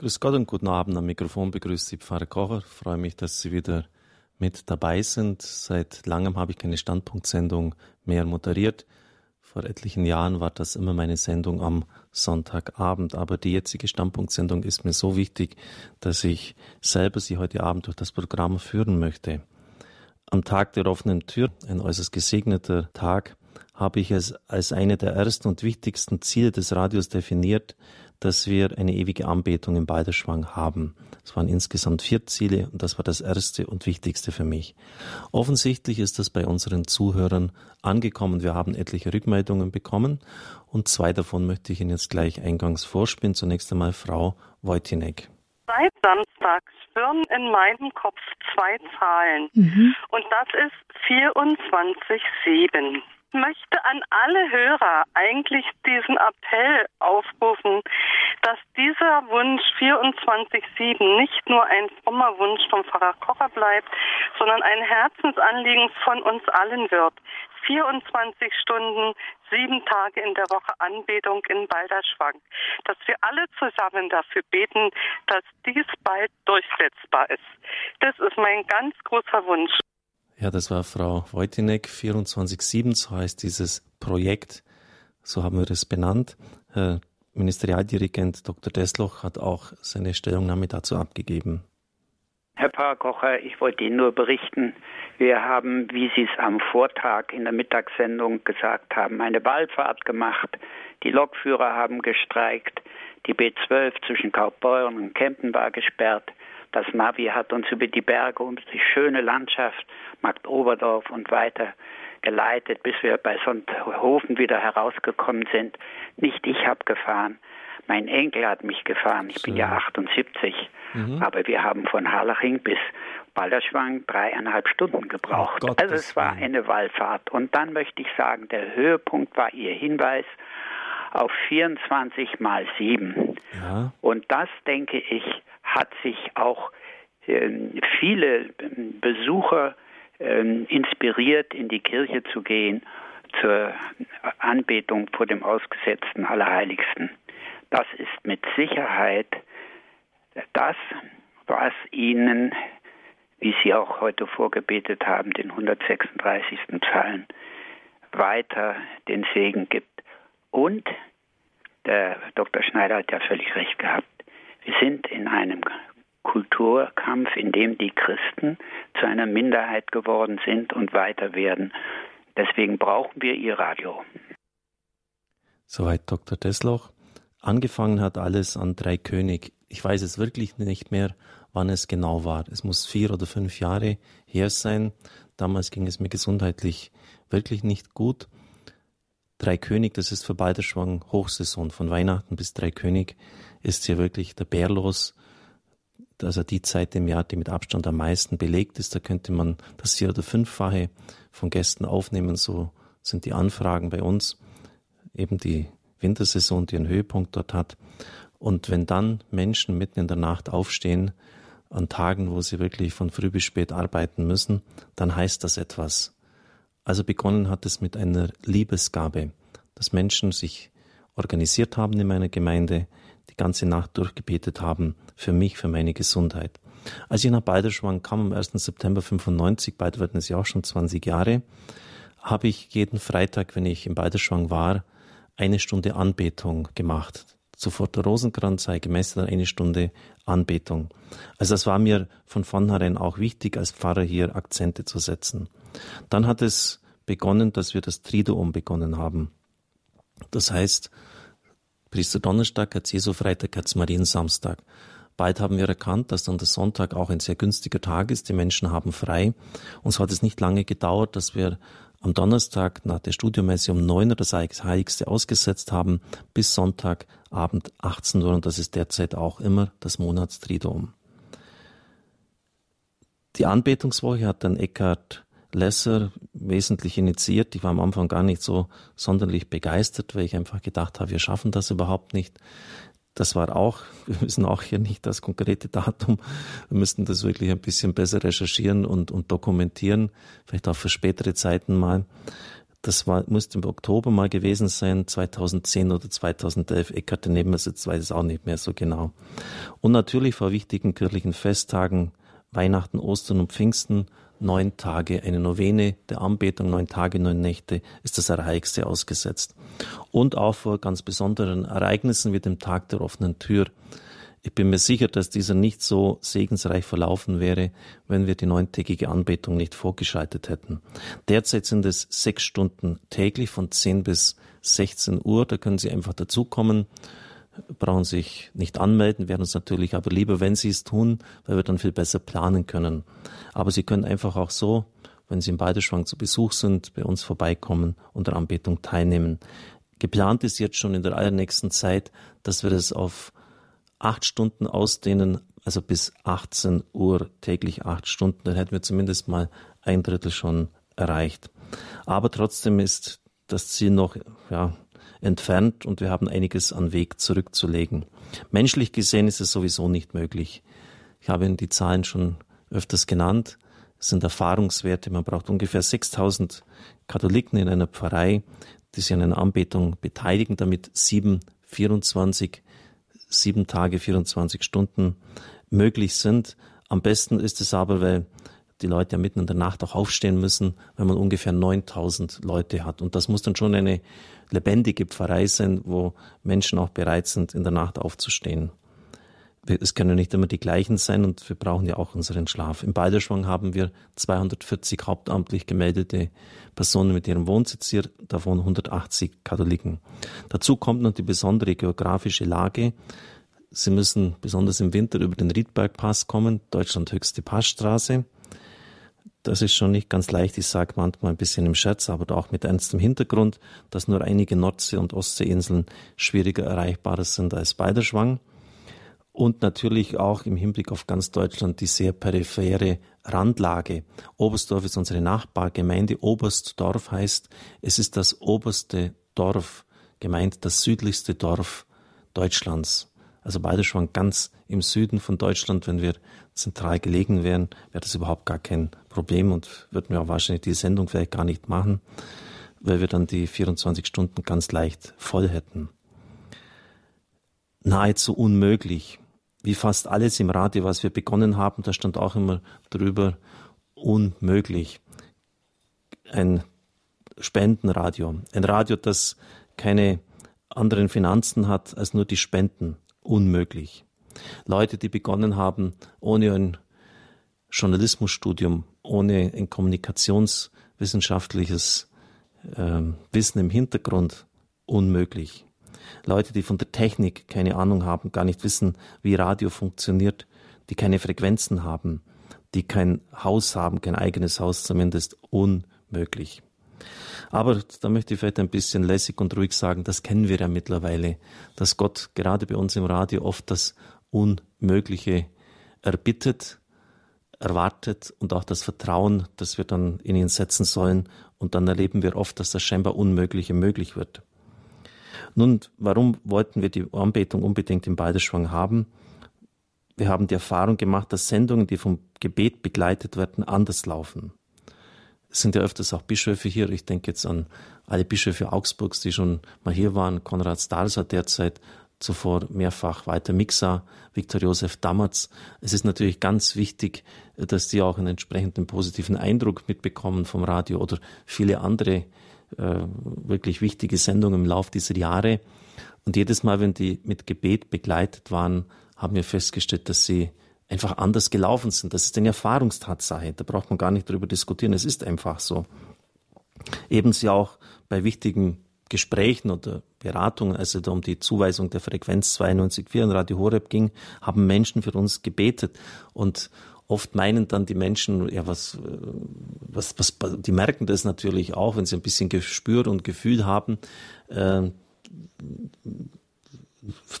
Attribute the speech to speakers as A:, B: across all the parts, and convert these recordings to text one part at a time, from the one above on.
A: Grüß Gott und guten Abend. Am Mikrofon begrüßt Sie Pfarrer Kocher. Freue mich, dass Sie wieder mit dabei sind. Seit langem habe ich keine Standpunktsendung mehr moderiert. Vor etlichen Jahren war das immer meine Sendung am Sonntagabend. Aber die jetzige Standpunktsendung ist mir so wichtig, dass ich selber Sie heute Abend durch das Programm führen möchte. Am Tag der offenen Tür, ein äußerst gesegneter Tag, habe ich es als eine der ersten und wichtigsten Ziele des Radios definiert, dass wir eine ewige Anbetung im Balderschwang haben. Es waren insgesamt vier Ziele und das war das erste und wichtigste für mich. Offensichtlich ist das bei unseren Zuhörern angekommen. Wir haben etliche Rückmeldungen bekommen und zwei davon möchte ich Ihnen jetzt gleich eingangs vorspielen. Zunächst einmal Frau Wojtinek.
B: Seit Samstag schwirren in meinem Kopf zwei Zahlen mhm. und das ist 24,7 möchte an alle Hörer eigentlich diesen Appell aufrufen, dass dieser Wunsch 24-7 nicht nur ein frommer Wunsch vom Pfarrer Kocher bleibt, sondern ein Herzensanliegen von uns allen wird. 24 Stunden, sieben Tage in der Woche Anbetung in Balderschwang. Dass wir alle zusammen dafür beten, dass dies bald durchsetzbar ist. Das ist mein ganz großer Wunsch.
A: Ja, das war Frau Wojtinek, 24-7, so heißt dieses Projekt, so haben wir es benannt. Herr Ministerialdirigent Dr. Desloch hat auch seine Stellungnahme dazu abgegeben.
C: Herr Pfarrer ich wollte Ihnen nur berichten, wir haben, wie Sie es am Vortag in der Mittagssendung gesagt haben, eine Wallfahrt gemacht. Die Lokführer haben gestreikt, die B12 zwischen Kaufbeuren und Kempen war gesperrt. Das Navi hat uns über die Berge und die schöne Landschaft Markt Oberdorf und weiter geleitet, bis wir bei Sonthofen wieder herausgekommen sind. Nicht ich habe gefahren, mein Enkel hat mich gefahren. Ich bin ja 78, mhm. aber wir haben von Harlaching bis Balderschwang dreieinhalb Stunden gebraucht. Oh also es war eine Wallfahrt. Und dann möchte ich sagen, der Höhepunkt war Ihr Hinweis auf 24 mal 7. Ja. Und das, denke ich, hat sich auch äh, viele Besucher äh, inspiriert, in die Kirche zu gehen zur Anbetung vor dem ausgesetzten Allerheiligsten. Das ist mit Sicherheit das, was Ihnen, wie Sie auch heute vorgebetet haben, den 136. Psalm, weiter den Segen gibt. Und der Dr. Schneider hat ja völlig recht gehabt. Wir sind in einem Kulturkampf, in dem die Christen zu einer Minderheit geworden sind und weiter werden. Deswegen brauchen wir ihr Radio.
A: Soweit Dr. Desloch. Angefangen hat alles an Drei König. Ich weiß es wirklich nicht mehr, wann es genau war. Es muss vier oder fünf Jahre her sein. Damals ging es mir gesundheitlich wirklich nicht gut. Drei König, das ist für Balderschwang Hochsaison. Von Weihnachten bis Drei König ist hier wirklich der Bär los also die Zeit im Jahr, die mit Abstand am meisten belegt ist. Da könnte man das vier- oder fünffache von Gästen aufnehmen. So sind die Anfragen bei uns. Eben die Wintersaison, die einen Höhepunkt dort hat. Und wenn dann Menschen mitten in der Nacht aufstehen, an Tagen, wo sie wirklich von früh bis spät arbeiten müssen, dann heißt das etwas. Also begonnen hat es mit einer Liebesgabe, dass Menschen sich organisiert haben in meiner Gemeinde, die ganze Nacht durchgebetet haben, für mich, für meine Gesundheit. Als ich nach Balderschwang kam am 1. September 95, bald werden es ja auch schon 20 Jahre, habe ich jeden Freitag, wenn ich in Balderschwang war, eine Stunde Anbetung gemacht. Sofort der Rosenkranz sei gemessen eine Stunde Anbetung. Also das war mir von vornherein auch wichtig, als Pfarrer hier Akzente zu setzen. Dann hat es begonnen, dass wir das Triduum begonnen haben. Das heißt, Priester Donnerstag, Herz Jesu Freitag, Herz Marien Samstag. Bald haben wir erkannt, dass dann der Sonntag auch ein sehr günstiger Tag ist. Die Menschen haben frei. Und so hat es nicht lange gedauert, dass wir am Donnerstag nach der Studiomesse um neun Uhr das Heiligste ausgesetzt haben, bis Sonntagabend 18 Uhr. Und das ist derzeit auch immer das Monatstriduum. Die Anbetungswoche hat dann Eckhard Lesser wesentlich initiiert. Ich war am Anfang gar nicht so sonderlich begeistert, weil ich einfach gedacht habe, wir schaffen das überhaupt nicht. Das war auch, wir wissen auch hier nicht das konkrete Datum. Wir müssten das wirklich ein bisschen besser recherchieren und, und dokumentieren, vielleicht auch für spätere Zeiten mal. Das war, musste im Oktober mal gewesen sein, 2010 oder 2011. Eckart daneben sitzt, weiß es auch nicht mehr so genau. Und natürlich vor wichtigen kirchlichen Festtagen, Weihnachten, Ostern und Pfingsten, neun Tage eine Novene der Anbetung, neun Tage, neun Nächte ist das Allerheiligste ausgesetzt. Und auch vor ganz besonderen Ereignissen wie dem Tag der offenen Tür. Ich bin mir sicher, dass dieser nicht so segensreich verlaufen wäre, wenn wir die neuntägige Anbetung nicht vorgeschaltet hätten. Derzeit sind es sechs Stunden täglich von 10 bis 16 Uhr. Da können Sie einfach dazukommen, brauchen sich nicht anmelden, wären uns natürlich aber lieber, wenn Sie es tun, weil wir dann viel besser planen können. Aber Sie können einfach auch so, wenn Sie im Balderschwang zu Besuch sind, bei uns vorbeikommen und der Anbetung teilnehmen. Geplant ist jetzt schon in der allernächsten Zeit, dass wir das auf acht Stunden ausdehnen, also bis 18 Uhr täglich acht Stunden, dann hätten wir zumindest mal ein Drittel schon erreicht. Aber trotzdem ist das Ziel noch ja, entfernt und wir haben einiges an Weg zurückzulegen. Menschlich gesehen ist es sowieso nicht möglich. Ich habe Ihnen die Zahlen schon öfters genannt. Es sind Erfahrungswerte. Man braucht ungefähr 6000 Katholiken in einer Pfarrei, die sich an einer Anbetung beteiligen, damit sieben, 24 sieben Tage, 24 Stunden möglich sind. Am besten ist es aber, weil die Leute ja mitten in der Nacht auch aufstehen müssen, wenn man ungefähr 9000 Leute hat. Und das muss dann schon eine lebendige Pfarrei sein, wo Menschen auch bereit sind, in der Nacht aufzustehen es können nicht immer die gleichen sein und wir brauchen ja auch unseren Schlaf. Im Balderschwang haben wir 240 hauptamtlich gemeldete Personen mit ihrem Wohnsitz hier, davon 180 Katholiken. Dazu kommt noch die besondere geografische Lage. Sie müssen besonders im Winter über den Riedbergpass kommen, Deutschland höchste Passstraße. Das ist schon nicht ganz leicht. Ich sage manchmal ein bisschen im Scherz, aber auch mit ernstem Hintergrund, dass nur einige Nordsee- und Ostseeinseln schwieriger erreichbar sind als Balderschwang und natürlich auch im Hinblick auf ganz Deutschland die sehr periphere Randlage. Oberstdorf ist unsere Nachbargemeinde. Oberstdorf heißt, es ist das oberste Dorf, gemeint das südlichste Dorf Deutschlands. Also beide schon ganz im Süden von Deutschland. Wenn wir zentral gelegen wären, wäre das überhaupt gar kein Problem und würden wir auch wahrscheinlich die Sendung vielleicht gar nicht machen, weil wir dann die 24 Stunden ganz leicht voll hätten. Nahezu unmöglich wie fast alles im Radio, was wir begonnen haben, da stand auch immer drüber, unmöglich. Ein Spendenradio. Ein Radio, das keine anderen Finanzen hat als nur die Spenden. Unmöglich. Leute, die begonnen haben, ohne ein Journalismusstudium, ohne ein kommunikationswissenschaftliches äh, Wissen im Hintergrund, unmöglich. Leute, die von der Technik keine Ahnung haben, gar nicht wissen, wie Radio funktioniert, die keine Frequenzen haben, die kein Haus haben, kein eigenes Haus zumindest, unmöglich. Aber da möchte ich vielleicht ein bisschen lässig und ruhig sagen, das kennen wir ja mittlerweile, dass Gott gerade bei uns im Radio oft das Unmögliche erbittet, erwartet und auch das Vertrauen, das wir dann in ihn setzen sollen. Und dann erleben wir oft, dass das scheinbar Unmögliche möglich wird. Nun, warum wollten wir die Anbetung unbedingt im Balderschwang haben? Wir haben die Erfahrung gemacht, dass Sendungen, die vom Gebet begleitet werden, anders laufen. Es sind ja öfters auch Bischöfe hier. Ich denke jetzt an alle Bischöfe Augsburgs, die schon mal hier waren. Konrad Stalser derzeit, zuvor mehrfach Walter Mixer, Viktor Josef Dammertz. Es ist natürlich ganz wichtig, dass die auch einen entsprechenden positiven Eindruck mitbekommen vom Radio oder viele andere äh, wirklich wichtige Sendungen im Laufe dieser Jahre. Und jedes Mal, wenn die mit Gebet begleitet waren, haben wir festgestellt, dass sie einfach anders gelaufen sind. Das ist eine Erfahrungstatsache. Da braucht man gar nicht drüber diskutieren. Es ist einfach so. Ebenso auch bei wichtigen Gesprächen oder Beratungen, also da um die Zuweisung der Frequenz 92.4 in Radio Horeb ging, haben Menschen für uns gebetet. Und oft meinen dann die Menschen, ja, was, äh, was, was, die merken das natürlich auch, wenn sie ein bisschen Gespür und Gefühl haben. Äh,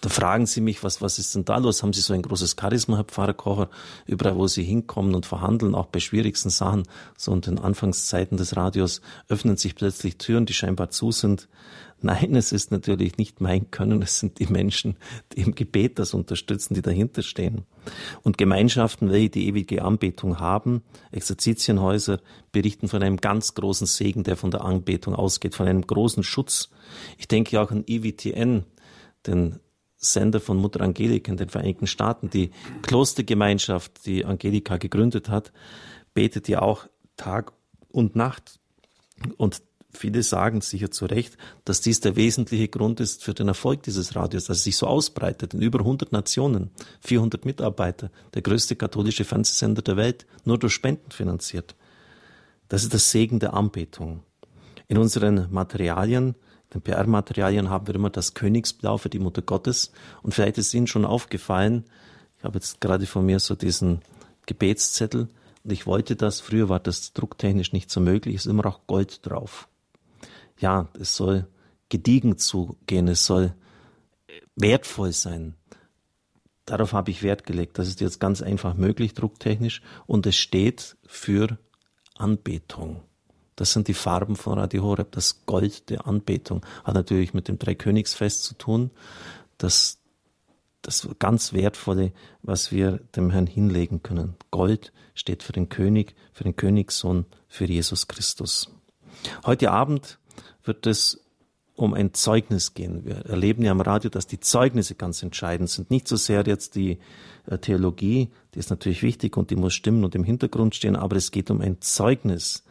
A: da fragen sie mich, was, was ist denn da los? Haben sie so ein großes Charisma, Herr Pfarrer Kocher, überall, wo sie hinkommen und verhandeln, auch bei schwierigsten Sachen, so in den Anfangszeiten des Radios, öffnen sich plötzlich Türen, die scheinbar zu sind. Nein, es ist natürlich nicht mein Können, es sind die Menschen, die im Gebet das unterstützen, die dahinter stehen. Und Gemeinschaften, welche die ewige Anbetung haben, Exerzitienhäuser, berichten von einem ganz großen Segen, der von der Anbetung ausgeht, von einem großen Schutz. Ich denke auch an EWTN, den Sender von Mutter Angelika in den Vereinigten Staaten, die Klostergemeinschaft, die Angelika gegründet hat, betet ja auch Tag und Nacht. Und Viele sagen sicher zu Recht, dass dies der wesentliche Grund ist für den Erfolg dieses Radios, dass es sich so ausbreitet in über 100 Nationen, 400 Mitarbeiter, der größte katholische Fernsehsender der Welt, nur durch Spenden finanziert. Das ist das Segen der Anbetung. In unseren Materialien, den PR-Materialien haben wir immer das Königsblau für die Mutter Gottes. Und vielleicht ist Ihnen schon aufgefallen, ich habe jetzt gerade von mir so diesen Gebetszettel und ich wollte das, früher war das drucktechnisch nicht so möglich, ist immer auch Gold drauf ja, es soll gediegen zugehen, es soll wertvoll sein. Darauf habe ich Wert gelegt. Das ist jetzt ganz einfach möglich, drucktechnisch. Und es steht für Anbetung. Das sind die Farben von Radio Horeb, das Gold der Anbetung. Hat natürlich mit dem Dreikönigsfest zu tun. Das, das ganz Wertvolle, was wir dem Herrn hinlegen können. Gold steht für den König, für den Königssohn, für Jesus Christus. Heute Abend wird es um ein Zeugnis gehen. Wir erleben ja am Radio, dass die Zeugnisse ganz entscheidend sind. Nicht so sehr jetzt die äh, Theologie, die ist natürlich wichtig und die muss stimmen und im Hintergrund stehen, aber es geht um ein Zeugnis.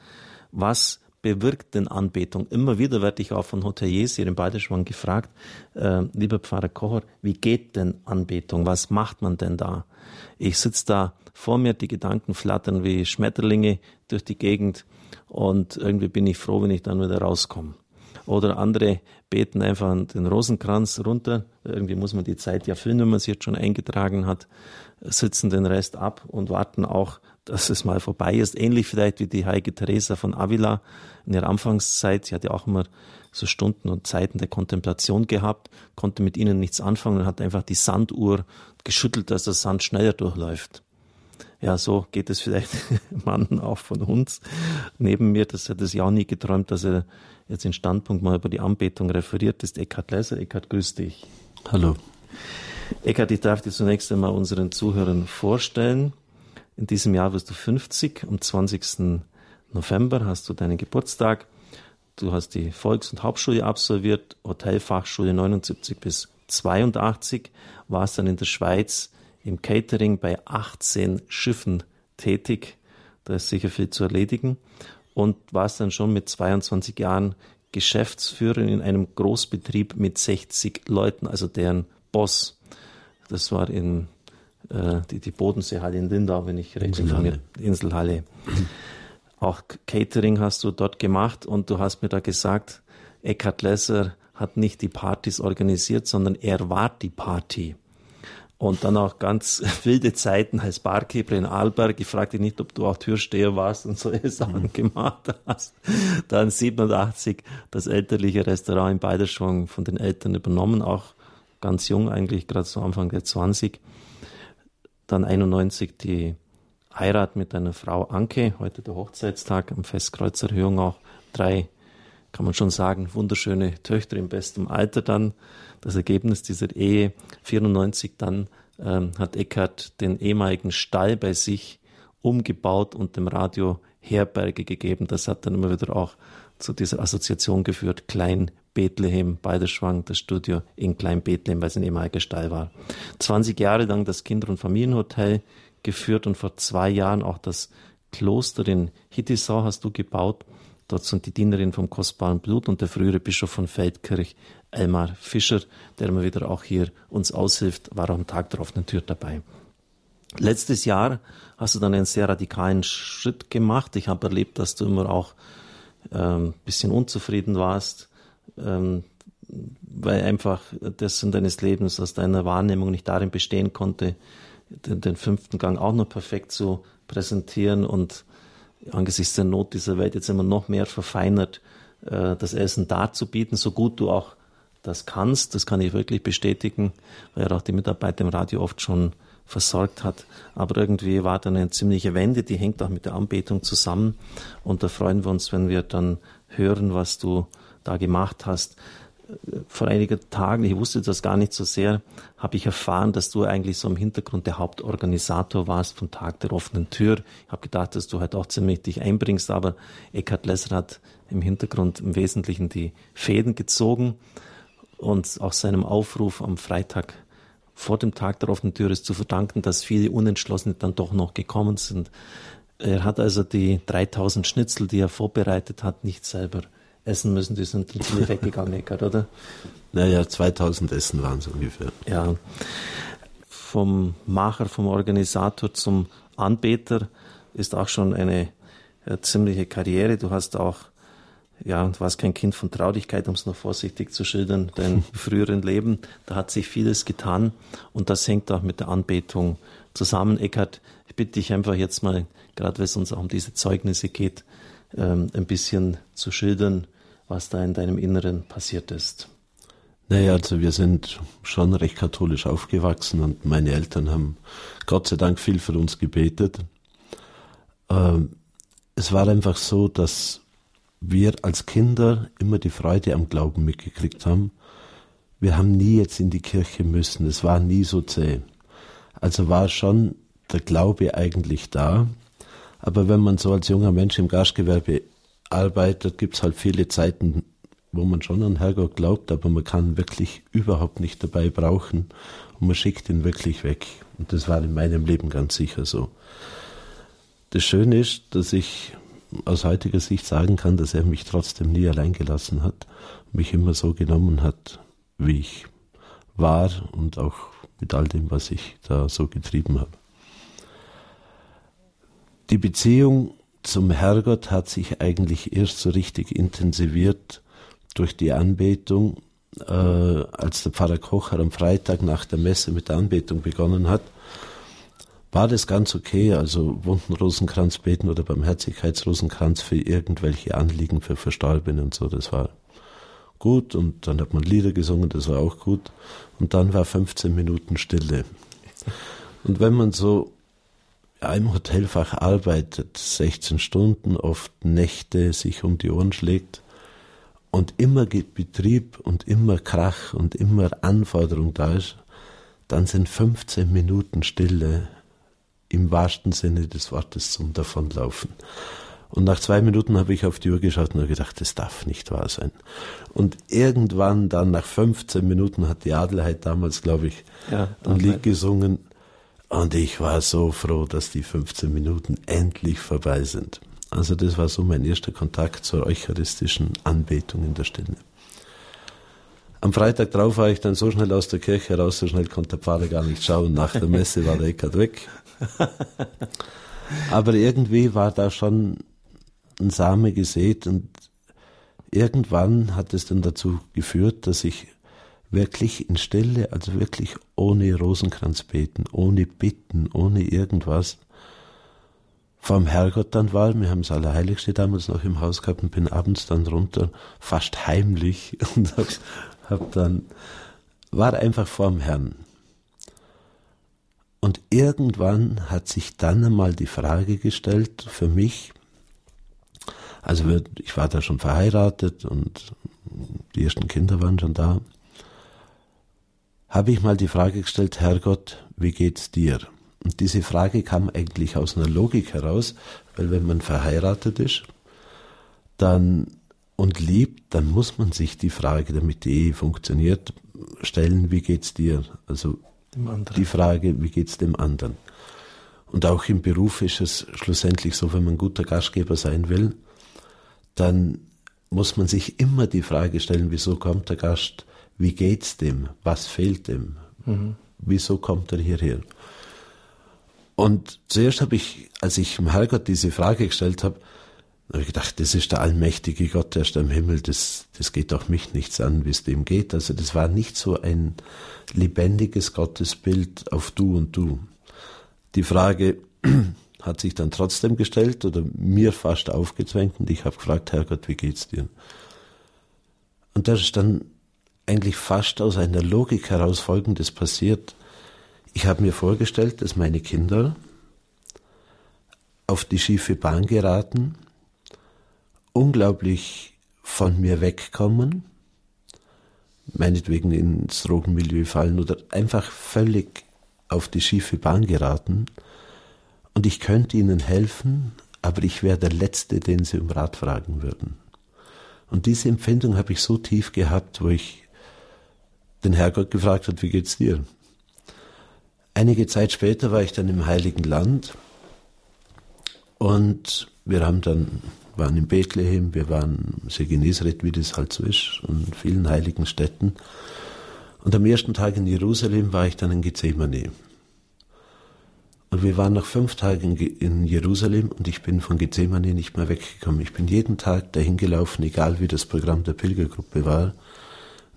A: Was bewirkt denn Anbetung? Immer wieder werde ich auch von Hoteliers hier in Balderschwang gefragt, äh, lieber Pfarrer Kocher, wie geht denn Anbetung? Was macht man denn da? Ich sitze da vor mir, die Gedanken flattern wie Schmetterlinge durch die Gegend und irgendwie bin ich froh, wenn ich dann wieder rauskomme. Oder andere beten einfach den Rosenkranz runter. Irgendwie muss man die Zeit ja füllen, wenn man sie jetzt schon eingetragen hat, sitzen den Rest ab und warten auch, dass es mal vorbei ist. Ähnlich vielleicht wie die heilige Teresa von Avila in ihrer Anfangszeit. Sie hatte auch immer so Stunden und Zeiten der Kontemplation gehabt, konnte mit ihnen nichts anfangen und hat einfach die Sanduhr geschüttelt, dass der Sand schneller durchläuft. Ja, so geht es vielleicht Mann auch von uns. Neben mir, das hat es ja auch nie geträumt, dass er jetzt in Standpunkt mal über die Anbetung referiert, ist Eckhard Leiser. Eckhard, grüß dich.
D: Hallo.
A: Eckhard, ich darf dir zunächst einmal unseren Zuhörern vorstellen. In diesem Jahr wirst du 50. Am 20. November hast du deinen Geburtstag. Du hast die Volks- und Hauptschule absolviert, Hotelfachschule 79 bis 82, warst dann in der Schweiz im Catering bei 18 Schiffen tätig. Da ist sicher viel zu erledigen und warst dann schon mit 22 Jahren Geschäftsführerin in einem Großbetrieb mit 60 Leuten, also deren Boss. Das war in äh, die, die Bodenseehalle in Lindau, wenn ich recht informiert Inselhalle. Auch Catering hast du dort gemacht und du hast mir da gesagt, Eckhard Lesser hat nicht die Partys organisiert, sondern er war die Party und dann auch ganz wilde Zeiten als Barkeeper in Arlberg. Ich fragte nicht, ob du auch Türsteher warst und solche Sachen mhm. gemacht hast. Dann 87 das elterliche Restaurant in Beiderschwang von den Eltern übernommen, auch ganz jung eigentlich, gerade so Anfang der 20. Dann 91 die Heirat mit deiner Frau Anke, heute der Hochzeitstag am Festkreuzerhöhung auch drei, kann man schon sagen, wunderschöne Töchter im besten Alter dann das Ergebnis dieser Ehe 94 dann ähm, hat Eckhard den ehemaligen Stall bei sich umgebaut und dem Radio Herberge gegeben. Das hat dann immer wieder auch zu dieser Assoziation geführt. Klein Bethlehem, Beiderschwang, das Studio in Klein Bethlehem, weil es ein ehemaliger Stall war. 20 Jahre lang das Kinder- und Familienhotel geführt und vor zwei Jahren auch das Kloster in Hittisau hast du gebaut. Dort sind die Dienerinnen vom kostbaren Blut und der frühere Bischof von Feldkirch Elmar Fischer, der immer wieder auch hier uns aushilft, war am Tag der offenen Tür dabei. Letztes Jahr hast du dann einen sehr radikalen Schritt gemacht. Ich habe erlebt, dass du immer auch ähm, bisschen unzufrieden warst, ähm, weil einfach das in deines Lebens aus deiner Wahrnehmung nicht darin bestehen konnte, den, den fünften Gang auch noch perfekt zu präsentieren und angesichts der Not dieser Welt jetzt immer noch mehr verfeinert, äh, das Essen darzubieten, so gut du auch das kannst. Das kann ich wirklich bestätigen, weil er auch die Mitarbeiter im Radio oft schon versorgt hat. Aber irgendwie war dann eine ziemliche Wende, die hängt auch mit der Anbetung zusammen. Und da freuen wir uns, wenn wir dann hören, was du da gemacht hast. Vor einigen Tagen, ich wusste das gar nicht so sehr, habe ich erfahren, dass du eigentlich so im Hintergrund der Hauptorganisator warst vom Tag der offenen Tür. Ich habe gedacht, dass du halt auch ziemlich dich einbringst, aber Eckhard Lesser hat im Hintergrund im Wesentlichen die Fäden gezogen und auch seinem Aufruf am Freitag vor dem Tag der offenen Tür ist zu verdanken, dass viele Unentschlossene dann doch noch gekommen sind. Er hat also die 3000 Schnitzel, die er vorbereitet hat, nicht selber essen müssen. Die sind ziemlich weggegangen, Eckart, oder?
D: Naja, 2000 Essen waren es ungefähr.
A: Ja. Vom Macher, vom Organisator zum Anbeter ist auch schon eine äh, ziemliche Karriere. Du hast auch ja, und warst kein Kind von Traurigkeit, um es noch vorsichtig zu schildern, dein früheren Leben. Da hat sich vieles getan und das hängt auch mit der Anbetung zusammen. Eckhard, ich bitte dich einfach jetzt mal, gerade wenn es uns auch um diese Zeugnisse geht, ähm, ein bisschen zu schildern, was da in deinem Inneren passiert ist.
D: Naja, also wir sind schon recht katholisch aufgewachsen und meine Eltern haben Gott sei Dank viel für uns gebetet. Ähm, es war einfach so, dass wir als Kinder immer die Freude am Glauben mitgekriegt haben. Wir haben nie jetzt in die Kirche müssen, es war nie so zäh. Also war schon der Glaube eigentlich da. Aber wenn man so als junger Mensch im Gastgewerbe arbeitet, gibt es halt viele Zeiten, wo man schon an Herrgott glaubt, aber man kann wirklich überhaupt nicht dabei brauchen und man schickt ihn wirklich weg. Und das war in meinem Leben ganz sicher so. Das Schöne ist, dass ich aus heutiger Sicht sagen kann, dass er mich trotzdem nie allein gelassen hat, mich immer so genommen hat, wie ich war und auch mit all dem, was ich da so getrieben habe. Die Beziehung zum Herrgott hat sich eigentlich erst so richtig intensiviert durch die Anbetung, äh, als der Pfarrer Kocher am Freitag nach der Messe mit der Anbetung begonnen hat war das ganz okay. Also Wundenrosenkranz beten oder Barmherzigkeitsrosenkranz für irgendwelche Anliegen für Verstorbene und so, das war gut. Und dann hat man Lieder gesungen, das war auch gut. Und dann war 15 Minuten Stille. Und wenn man so im Hotelfach arbeitet, 16 Stunden, oft Nächte sich um die Ohren schlägt und immer Betrieb und immer Krach und immer Anforderung da ist, dann sind 15 Minuten Stille im wahrsten Sinne des Wortes zum Davonlaufen. Und nach zwei Minuten habe ich auf die Uhr geschaut und habe gedacht, das darf nicht wahr sein. Und irgendwann dann nach 15 Minuten hat die Adelheid damals, glaube ich, ja, ein Lied gesungen. Und ich war so froh, dass die 15 Minuten endlich vorbei sind. Also das war so mein erster Kontakt zur eucharistischen Anbetung in der Stille. Am Freitag drauf war ich dann so schnell aus der Kirche raus, so schnell konnte der Pfarrer gar nicht schauen. Nach der Messe war der Eckart weg. Aber irgendwie war da schon ein Same gesät und irgendwann hat es dann dazu geführt, dass ich wirklich in Stille, also wirklich ohne Rosenkranz beten, ohne Bitten, ohne irgendwas, vom Herrgott dann war. Wir haben das Allerheiligste damals noch im Haus gehabt und bin abends dann runter, fast heimlich und hab, dann, war einfach vorm Herrn. Und irgendwann hat sich dann einmal die Frage gestellt für mich, also ich war da schon verheiratet und die ersten Kinder waren schon da, habe ich mal die Frage gestellt, Herrgott, wie geht's dir? Und diese Frage kam eigentlich aus einer Logik heraus, weil wenn man verheiratet ist, dann und liebt, dann muss man sich die Frage, damit die Ehe funktioniert, stellen, wie geht's dir? Also die Frage, wie geht es dem anderen? Und auch im Beruf ist es schlussendlich so, wenn man guter Gastgeber sein will, dann muss man sich immer die Frage stellen, wieso kommt der Gast, wie geht's dem, was fehlt dem, mhm. wieso kommt er hierher? Und zuerst habe ich, als ich dem Herrgott diese Frage gestellt habe, habe ich gedacht, das ist der allmächtige Gott, der ist im Himmel, das, das geht doch mich nichts an, wie es dem geht. Also das war nicht so ein lebendiges Gottesbild auf du und du. Die Frage hat sich dann trotzdem gestellt oder mir fast aufgezwängt und ich habe gefragt, Herrgott, wie geht's dir? Und das ist dann eigentlich fast aus einer Logik heraus Folgendes passiert. Ich habe mir vorgestellt, dass meine Kinder auf die schiefe Bahn geraten, unglaublich von mir wegkommen, meinetwegen ins Drogenmilieu fallen oder einfach völlig auf die schiefe Bahn geraten und ich könnte ihnen helfen, aber ich wäre der Letzte, den sie um Rat fragen würden. Und diese Empfindung habe ich so tief gehabt, wo ich den Herrgott gefragt habe, wie geht's dir? Einige Zeit später war ich dann im Heiligen Land und wir haben dann, waren in Bethlehem, wir waren Segenesret, wie das halt so ist, und vielen heiligen Städten. Und am ersten Tag in Jerusalem war ich dann in Gethsemane. Und wir waren nach fünf Tagen in Jerusalem und ich bin von Gethsemane nicht mehr weggekommen. Ich bin jeden Tag dahin gelaufen, egal wie das Programm der Pilgergruppe war.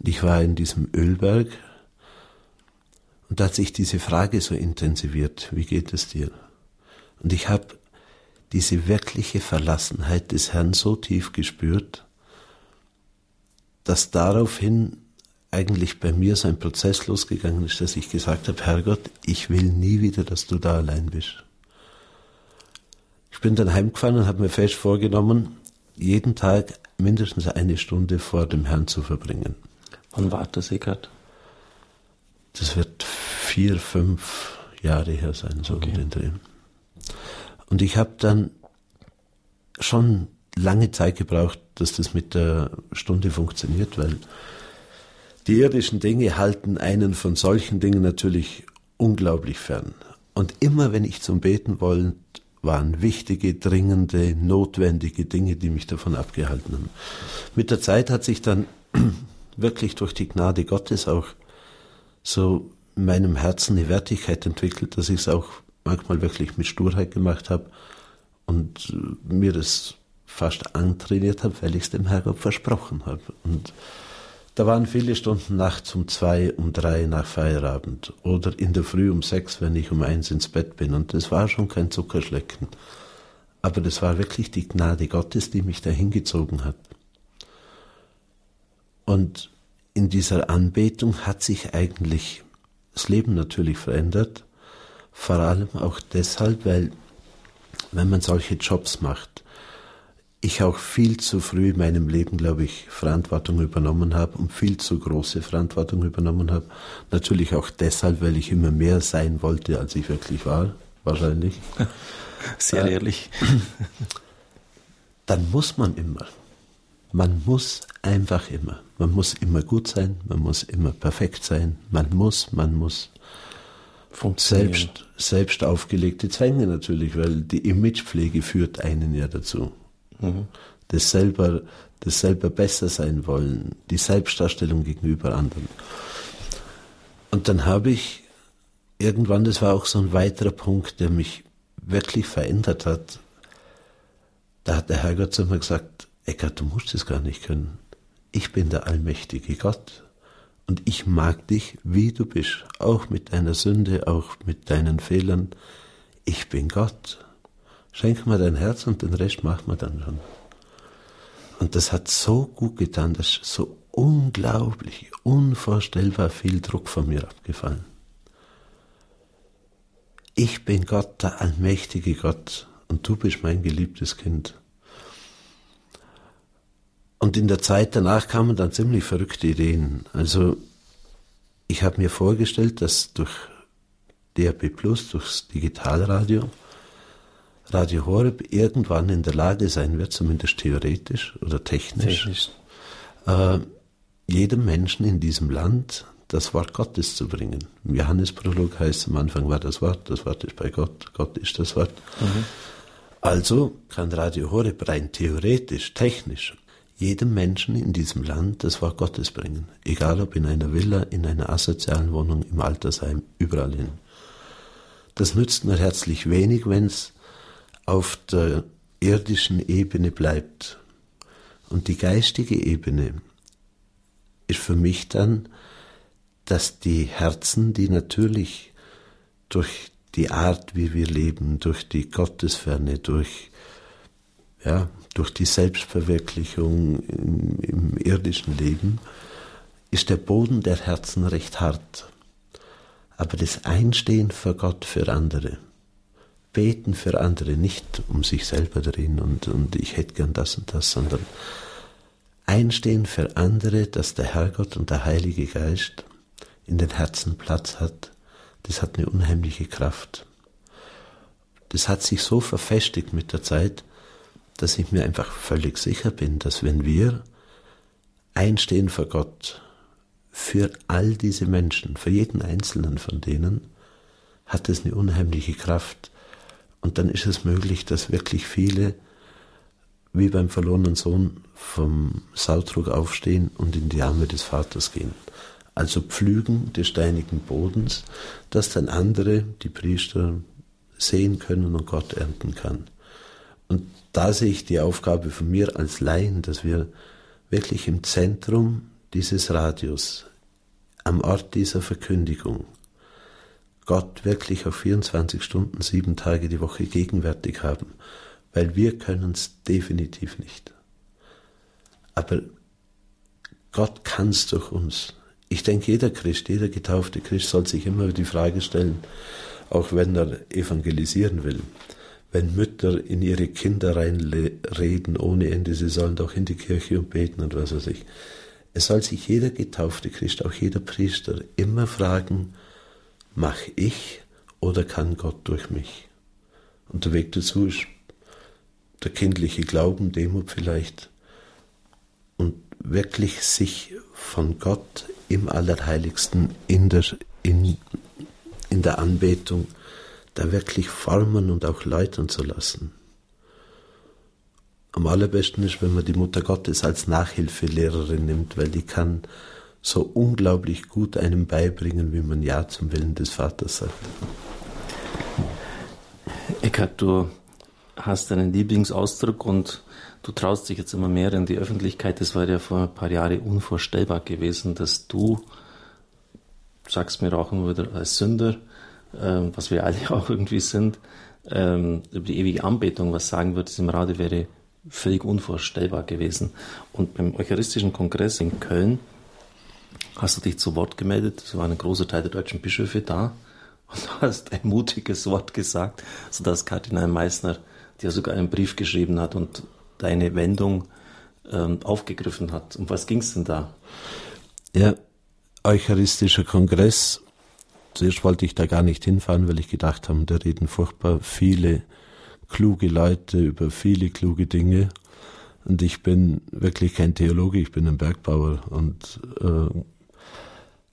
D: Und ich war in diesem Ölberg und da hat sich diese Frage so intensiviert, wie geht es dir? Und ich habe diese wirkliche Verlassenheit des Herrn so tief gespürt, dass daraufhin eigentlich bei mir so ein Prozess losgegangen ist, dass ich gesagt habe, Herrgott, ich will nie wieder, dass du da allein bist. Ich bin dann heimgefahren und habe mir fest vorgenommen, jeden Tag mindestens eine Stunde vor dem Herrn zu verbringen.
A: Wann war das, Eckart?
D: Das wird vier, fünf Jahre her sein, so okay. den Dreh. Und ich habe dann schon lange Zeit gebraucht, dass das mit der Stunde funktioniert, weil die irdischen Dinge halten einen von solchen Dingen natürlich unglaublich fern. Und immer wenn ich zum Beten wollte, waren wichtige, dringende, notwendige Dinge, die mich davon abgehalten haben. Mit der Zeit hat sich dann wirklich durch die Gnade Gottes auch so in meinem Herzen eine Wertigkeit entwickelt, dass ich es auch manchmal wirklich mit Sturheit gemacht habe und mir das fast antrainiert habe, weil ich es dem Herrgott versprochen habe. Und da waren viele Stunden nachts um zwei, um drei nach Feierabend oder in der Früh um sechs, wenn ich um eins ins Bett bin. Und das war schon kein Zuckerschlecken. Aber das war wirklich die Gnade Gottes, die mich dahin gezogen hat. Und in dieser Anbetung hat sich eigentlich das Leben natürlich verändert. Vor allem auch deshalb, weil wenn man solche Jobs macht, ich auch viel zu früh in meinem Leben, glaube ich, Verantwortung übernommen habe und viel zu große Verantwortung übernommen habe. Natürlich auch deshalb, weil ich immer mehr sein wollte, als ich wirklich war, wahrscheinlich.
A: Sehr äh, ehrlich.
D: Dann muss man immer. Man muss einfach immer. Man muss immer gut sein, man muss immer perfekt sein, man muss, man muss. Selbst, selbst aufgelegte Zwänge natürlich, weil die Imagepflege führt einen ja dazu. Mhm. Das selber, das selber besser sein wollen, die Selbstdarstellung gegenüber anderen. Und dann habe ich irgendwann, das war auch so ein weiterer Punkt, der mich wirklich verändert hat. Da hat der Herrgott zu mir gesagt, Eckart, du musst es gar nicht können. Ich bin der allmächtige Gott und ich mag dich, wie du bist, auch mit deiner Sünde, auch mit deinen Fehlern. Ich bin Gott Schenk mir dein Herz und den Rest machen wir dann schon. Und das hat so gut getan, dass so unglaublich, unvorstellbar viel Druck von mir abgefallen. Ich bin Gott, der allmächtige Gott, und du bist mein geliebtes Kind. Und in der Zeit danach kamen dann ziemlich verrückte Ideen. Also ich habe mir vorgestellt, dass durch DRB Plus, durchs Digitalradio, Radio Horeb irgendwann in der Lage sein wird, zumindest theoretisch oder technisch, technisch. Äh, jedem Menschen in diesem Land das Wort Gottes zu bringen. Im Johannesprolog heißt am Anfang war das Wort, das Wort ist bei Gott, Gott ist das Wort. Mhm. Also kann Radio Horeb rein theoretisch, technisch jedem Menschen in diesem Land das Wort Gottes bringen. Egal ob in einer Villa, in einer asozialen Wohnung, im Altersheim, überall hin. Das nützt nur herzlich wenig, wenn es auf der irdischen Ebene bleibt. Und die geistige Ebene ist für mich dann, dass die Herzen, die natürlich durch die Art, wie wir leben, durch die Gottesferne, durch, ja, durch die Selbstverwirklichung im, im irdischen Leben, ist der Boden der Herzen recht hart. Aber das Einstehen für Gott, für andere, beten für andere, nicht um sich selber drehen und, und ich hätte gern das und das, sondern einstehen für andere, dass der Herrgott und der Heilige Geist in den Herzen Platz hat, das hat eine unheimliche Kraft. Das hat sich so verfestigt mit der Zeit, dass ich mir einfach völlig sicher bin, dass wenn wir einstehen vor Gott, für all diese Menschen, für jeden einzelnen von denen, hat es eine unheimliche Kraft. Und dann ist es möglich, dass wirklich viele, wie beim verlorenen Sohn, vom Sautrug aufstehen und in die Arme des Vaters gehen. Also pflügen des steinigen Bodens, dass dann andere, die Priester, sehen können und Gott ernten kann. Und da sehe ich die Aufgabe von mir als Laien, dass wir wirklich im Zentrum dieses Radius, am Ort dieser Verkündigung, Gott wirklich auf 24 Stunden, sieben Tage die Woche gegenwärtig haben, weil wir können es definitiv nicht. Aber Gott kann es durch uns. Ich denke, jeder Christ, jeder getaufte Christ soll sich immer die Frage stellen, auch wenn er evangelisieren will, wenn Mütter in ihre Kinder reinreden ohne Ende, sie sollen doch in die Kirche und beten und was weiß ich. Es soll sich jeder getaufte Christ, auch jeder Priester, immer fragen, mach ich oder kann Gott durch mich? Und der Weg dazu ist der kindliche Glauben, Demut vielleicht, und wirklich sich von Gott im Allerheiligsten in der, in, in der Anbetung da wirklich formen und auch läutern zu lassen. Am allerbesten ist, wenn man die Mutter Gottes als Nachhilfelehrerin nimmt, weil die kann so unglaublich gut einem beibringen, wie man Ja zum Willen des Vaters sagt.
A: Eckhard, du hast einen Lieblingsausdruck und du traust dich jetzt immer mehr in die Öffentlichkeit. Das war ja vor ein paar Jahren unvorstellbar gewesen, dass du, sagst mir auch immer wieder als Sünder, äh, was wir alle auch irgendwie sind, ähm, über die ewige Anbetung was sagen würdest im Radio, wäre völlig unvorstellbar gewesen. Und beim Eucharistischen Kongress in Köln hast du dich zu Wort gemeldet. Es war ein großer Teil der deutschen Bischöfe da und du hast ein mutiges Wort gesagt, sodass Kardinal Meissner dir sogar einen Brief geschrieben hat und deine Wendung ähm, aufgegriffen hat. Um was ging es denn da?
D: Ja, Eucharistischer Kongress. Zuerst wollte ich da gar nicht hinfahren, weil ich gedacht habe, da reden furchtbar viele kluge Leute über viele kluge Dinge. Und ich bin wirklich kein Theologe, ich bin ein Bergbauer und äh,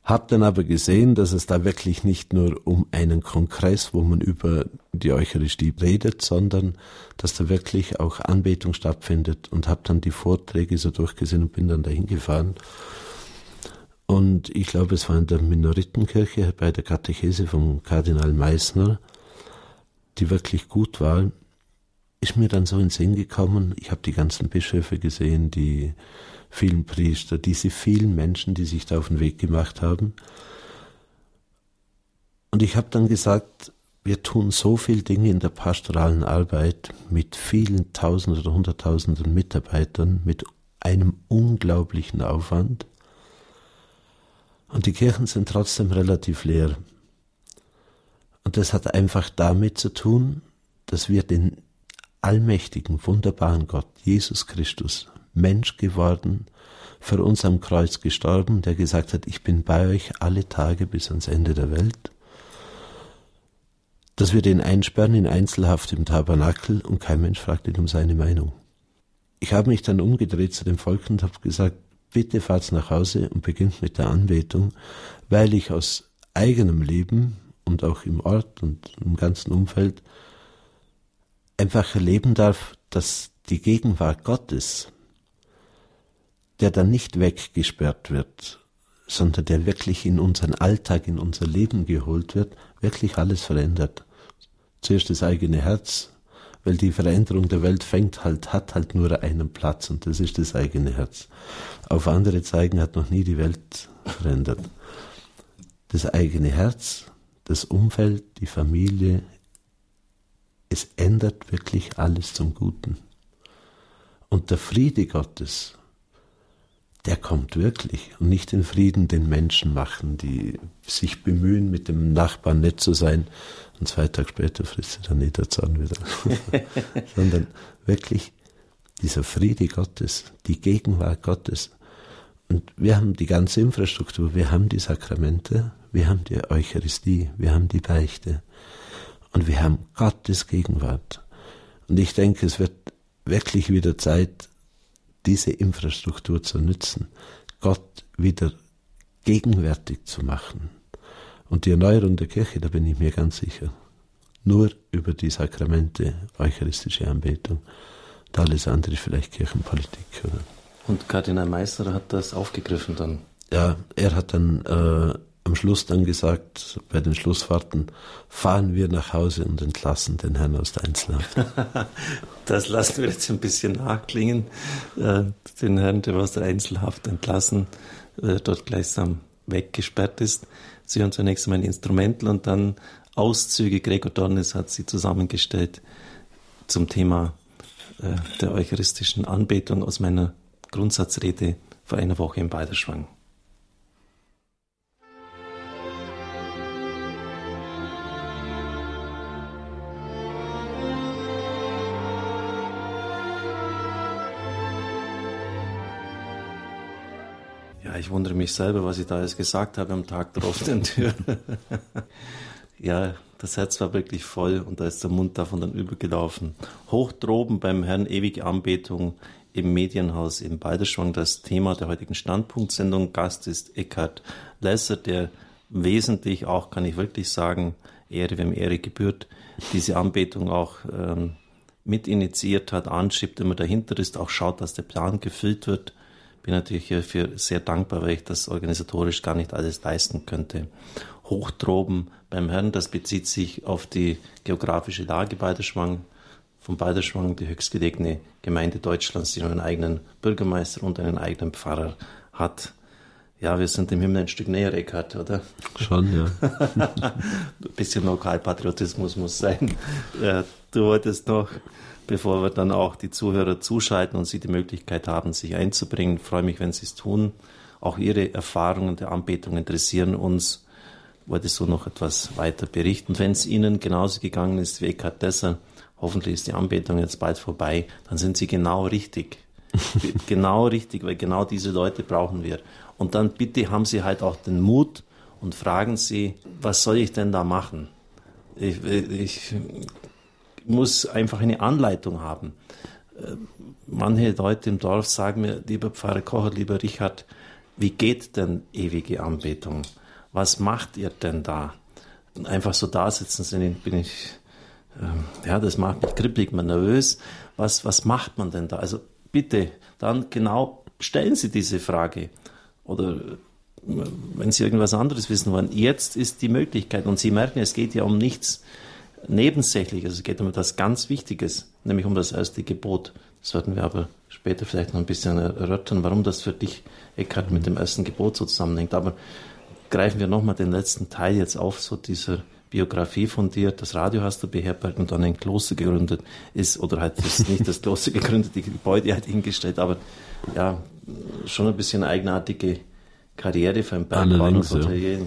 D: habe dann aber gesehen, dass es da wirklich nicht nur um einen Kongress, wo man über die Eucharistie redet, sondern dass da wirklich auch Anbetung stattfindet und habe dann die Vorträge so durchgesehen und bin dann dahin gefahren. Und ich glaube, es war in der Minoritenkirche bei der Katechese vom Kardinal Meissner, die wirklich gut war ist mir dann so in Sinn gekommen, ich habe die ganzen Bischöfe gesehen, die vielen Priester, diese vielen Menschen, die sich da auf den Weg gemacht haben. Und ich habe dann gesagt, wir tun so viele Dinge in der pastoralen Arbeit mit vielen Tausenden oder Hunderttausenden Mitarbeitern, mit einem unglaublichen Aufwand. Und die Kirchen sind trotzdem relativ leer. Und das hat einfach damit zu tun, dass wir den allmächtigen, wunderbaren Gott, Jesus Christus, Mensch geworden, für uns am Kreuz gestorben, der gesagt hat, ich bin bei euch alle Tage bis ans Ende der Welt, dass wir den einsperren in Einzelhaft im Tabernakel und kein Mensch fragt ihn um seine Meinung. Ich habe mich dann umgedreht zu dem Volk und habe gesagt, bitte fahrt nach Hause und beginnt mit der Anbetung, weil ich aus eigenem Leben und auch im Ort und im ganzen Umfeld einfach erleben darf, dass die Gegenwart Gottes, der dann nicht weggesperrt wird, sondern der wirklich in unseren Alltag, in unser Leben geholt wird, wirklich alles verändert. Zuerst das eigene Herz, weil die Veränderung der Welt fängt halt, hat halt nur einen Platz und das ist das eigene Herz. Auf andere zeigen hat noch nie die Welt verändert. Das eigene Herz, das Umfeld, die Familie, es ändert wirklich alles zum Guten. Und der Friede Gottes, der kommt wirklich und nicht den Frieden den Menschen machen, die sich bemühen, mit dem Nachbarn nett zu sein und zwei Tage später frisst er dann Niederzahn wieder. Sondern wirklich dieser Friede Gottes, die Gegenwart Gottes. Und wir haben die ganze Infrastruktur, wir haben die Sakramente, wir haben die Eucharistie, wir haben die Beichte und wir haben Gottes Gegenwart. Und ich denke, es wird wirklich wieder Zeit, diese Infrastruktur zu nutzen, Gott wieder gegenwärtig zu machen. Und die Erneuerung der Kirche, da bin ich mir ganz sicher, nur über die Sakramente, eucharistische Anbetung, und alles andere vielleicht Kirchenpolitik. Oder?
A: Und Kardinal Meister hat das aufgegriffen dann?
D: Ja, er hat dann äh, am Schluss dann gesagt, bei den Schlussfahrten, fahren wir nach Hause und entlassen den Herrn aus der Einzelhaft.
A: das lassen wir jetzt ein bisschen nachklingen. Äh, den Herrn, der aus der Einzelhaft entlassen, äh, dort gleichsam weggesperrt ist. Sie hören zunächst einmal ein Instrumental und dann Auszüge. Gregor Dornes hat sie zusammengestellt zum Thema äh, der eucharistischen Anbetung aus meiner Grundsatzrede vor einer Woche im Balderschwang. Ich wundere mich selber, was ich da alles gesagt habe am Tag der offenen Tür. ja, das Herz war wirklich voll und da ist der Mund davon dann übergelaufen. Hoch droben beim Herrn ewige Anbetung im Medienhaus in Balderschwang das Thema der heutigen Standpunktsendung. Gast ist Eckhard Lesser, der wesentlich auch, kann ich wirklich sagen, Ehre, wem Ehre gebührt, diese Anbetung auch ähm, mit initiiert hat, anschiebt, immer dahinter ist, auch schaut, dass der Plan gefüllt wird bin natürlich hierfür sehr dankbar, weil ich das organisatorisch gar nicht alles leisten könnte. Hochtroben beim Herrn, das bezieht sich auf die geografische Lage Balderschwang, von Balderschwang, die höchstgelegene Gemeinde Deutschlands, die nur einen eigenen Bürgermeister und einen eigenen Pfarrer hat. Ja, wir sind dem Himmel ein Stück näher, Eckhard, oder?
D: Schon, ja.
A: ein bisschen Lokalpatriotismus muss sein. Du wolltest noch bevor wir dann auch die Zuhörer zuschalten und sie die Möglichkeit haben, sich einzubringen. Ich freue mich, wenn Sie es tun. Auch Ihre Erfahrungen der Anbetung interessieren uns. Ich wollte so noch etwas weiter berichten. Wenn es Ihnen genauso gegangen ist wie Eckhard Desser, hoffentlich ist die Anbetung jetzt bald vorbei, dann sind Sie genau richtig. genau richtig, weil genau diese Leute brauchen wir. Und dann bitte haben Sie halt auch den Mut und fragen Sie, was soll ich denn da machen? Ich, ich muss einfach eine Anleitung haben. Äh, manche Leute im Dorf sagen mir, lieber Pfarrer Kocher, lieber Richard, wie geht denn ewige Anbetung? Was macht ihr denn da? Einfach so da sitzen, bin ich, äh, ja, das macht mich kribbelig, man nervös. Was, was macht man denn da? Also bitte, dann genau stellen Sie diese Frage. Oder äh, wenn Sie irgendwas anderes wissen wollen, jetzt ist die Möglichkeit. Und Sie merken, es geht ja um nichts nebensächlich. Also es geht um etwas ganz Wichtiges, nämlich um das erste Gebot. Das werden wir aber später vielleicht noch ein bisschen erörtern, warum das für dich, Eckhard, mit dem ersten Gebot so zusammenhängt. Aber greifen wir nochmal den letzten Teil jetzt auf, so dieser Biografie von dir. Das Radio hast du beherbergt und dann ein Kloster gegründet ist, oder halt ist nicht das Kloster gegründet, die Gebäude halt hingestellt, aber ja, schon ein bisschen eigenartige Karriere für ein Bergbahn und Hotelier.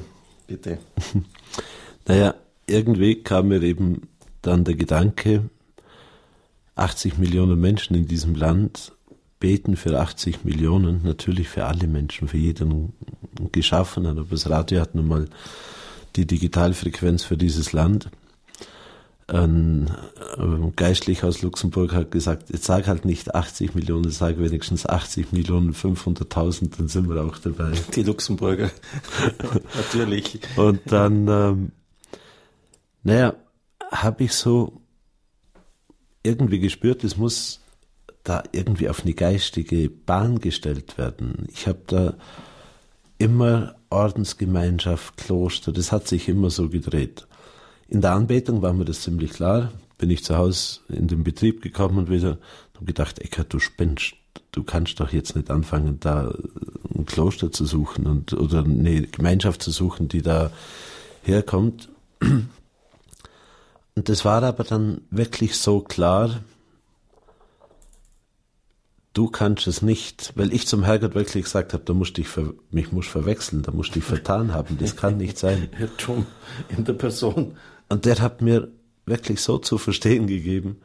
A: Bitte.
D: Naja, irgendwie kam mir eben dann der Gedanke, 80 Millionen Menschen in diesem Land beten für 80 Millionen, natürlich für alle Menschen, für jeden Geschaffenen. Aber das Radio hat nun mal die Digitalfrequenz für dieses Land. Ein Geistlicher aus Luxemburg hat gesagt, jetzt sag halt nicht 80 Millionen, sag wenigstens 80 Millionen 500.000, dann sind wir auch dabei.
A: Die Luxemburger, natürlich.
D: Und dann ähm, naja, habe ich so irgendwie gespürt, es muss da irgendwie auf eine geistige Bahn gestellt werden. Ich habe da immer Ordensgemeinschaft, Kloster, das hat sich immer so gedreht. In der Anbetung war mir das ziemlich klar. Bin ich zu Hause in den Betrieb gekommen und wieder habe gedacht, Eckart, du spinnst. Du kannst doch jetzt nicht anfangen, da ein Kloster zu suchen und, oder eine Gemeinschaft zu suchen, die da herkommt. Und das war aber dann wirklich so klar, du kannst es nicht, weil ich zum Herrgott wirklich gesagt habe, da musst dich ver, mich musst verwechseln, da musst dich vertan haben, das kann nicht sein.
A: Irrtum in der Person.
D: Und der hat mir wirklich so zu verstehen gegeben,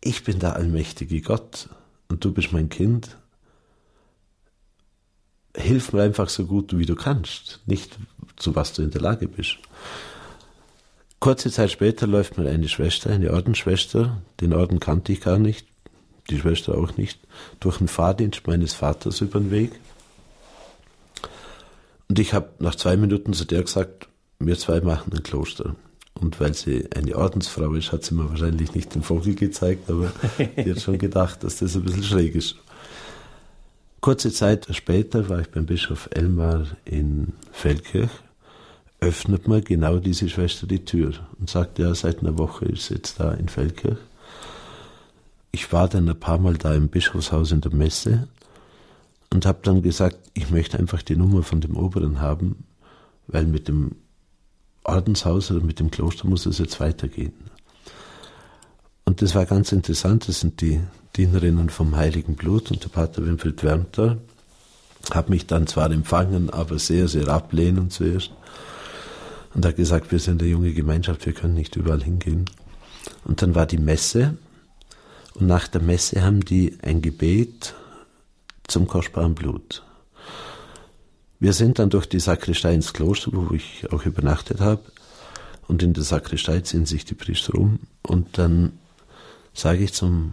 D: ich bin der allmächtige Gott und du bist mein Kind. Hilf mir einfach so gut, wie du kannst, nicht zu was du in der Lage bist. Kurze Zeit später läuft mir eine Schwester, eine Ordensschwester, den Orden kannte ich gar nicht, die Schwester auch nicht, durch den Fahrdienst meines Vaters über den Weg. Und ich habe nach zwei Minuten zu der gesagt, wir zwei machen ein Kloster. Und weil sie eine Ordensfrau ist, hat sie mir wahrscheinlich nicht den Vogel gezeigt, aber die hat schon gedacht, dass das ein bisschen schräg ist. Kurze Zeit später war ich beim Bischof Elmar in Feldkirch, öffnet mir genau diese Schwester die Tür und sagt, ja, seit einer Woche ist sie jetzt da in Feldkirch. Ich war dann ein paar Mal da im Bischofshaus in der Messe und habe dann gesagt, ich möchte einfach die Nummer von dem Oberen haben, weil mit dem Ordenshaus oder mit dem Kloster muss es jetzt weitergehen. Und das war ganz interessant, das sind die Dienerinnen vom Heiligen Blut und der Pater Winfried Wärmter hat mich dann zwar empfangen, aber sehr, sehr ablehnend zuerst und hat gesagt, wir sind eine junge Gemeinschaft, wir können nicht überall hingehen. Und dann war die Messe und nach der Messe haben die ein Gebet zum kostbaren Blut. Wir sind dann durch die Sakristei ins Kloster, wo ich auch übernachtet habe. Und in der Sakristei ziehen sich die Priester um. Und dann sage ich zum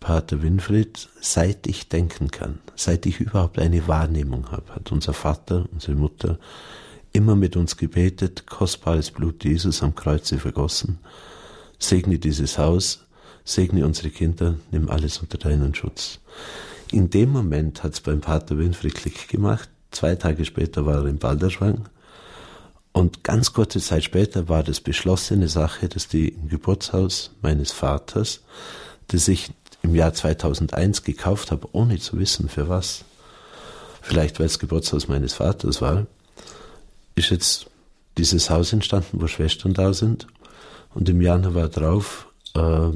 D: Pater Winfried, seit ich denken kann, seit ich überhaupt eine Wahrnehmung habe, hat unser Vater, unsere Mutter immer mit uns gebetet, kostbares Blut Jesus am Kreuze vergossen. Segne dieses Haus, segne unsere Kinder, nimm alles unter deinen Schutz. In dem Moment hat es beim Pater Winfried Klick gemacht. Zwei Tage später war er in Balderschwang. Und ganz kurze Zeit später war das beschlossene Sache, dass die im Geburtshaus meines Vaters, das ich im Jahr 2001 gekauft habe, ohne zu wissen für was, vielleicht weil es Geburtshaus meines Vaters war, ist jetzt dieses Haus entstanden, wo Schwestern da sind. Und im Januar drauf äh,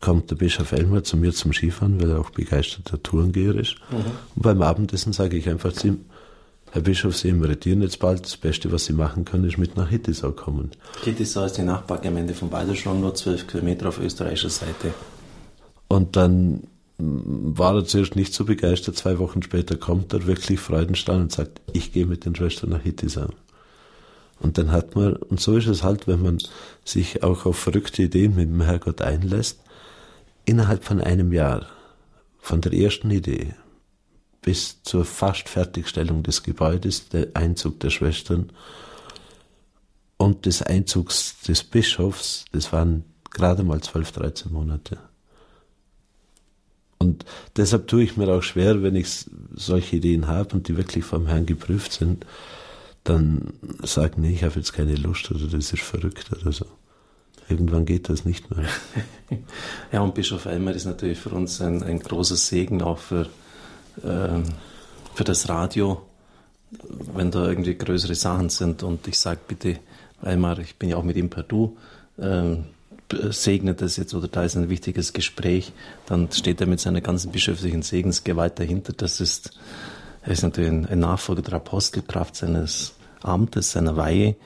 D: kommt der Bischof Elmer zu mir zum Skifahren, weil er auch begeisterter Tourengeher ist. Mhm. Und beim Abendessen sage ich einfach zu ihm, Herr Bischof, Sie emeritieren jetzt bald. Das Beste, was Sie machen können, ist mit nach Hittisau kommen.
A: Hittisau ist die Nachbargemeinde von Balderschwang, nur zwölf Kilometer auf österreichischer Seite.
D: Und dann war er zuerst nicht so begeistert. Zwei Wochen später kommt er wirklich freudenstrahl und sagt, ich gehe mit den Schwestern nach Hittisau. Und dann hat man, und so ist es halt, wenn man sich auch auf verrückte Ideen mit dem Herrgott einlässt, innerhalb von einem Jahr, von der ersten Idee bis zur fast Fertigstellung des Gebäudes, der Einzug der Schwestern und des Einzugs des Bischofs, das waren gerade mal 12, 13 Monate. Und deshalb tue ich mir auch schwer, wenn ich solche Ideen habe und die wirklich vom Herrn geprüft sind, dann sagen, nee, ich habe jetzt keine Lust oder das ist verrückt oder so. Irgendwann geht das nicht mehr.
A: ja, und Bischof Elmer ist natürlich für uns ein, ein großer Segen auch für, äh, für das Radio, wenn da irgendwie größere Sachen sind. Und ich sage bitte, Elmar, ich bin ja auch mit ihm per Du, äh, segnet das jetzt oder da ist ein wichtiges Gespräch, dann steht er mit seiner ganzen bischöflichen Segensgewalt dahinter. Das ist, er ist natürlich ein, ein Nachfolger der Apostelkraft seines Amtes, seiner Weihe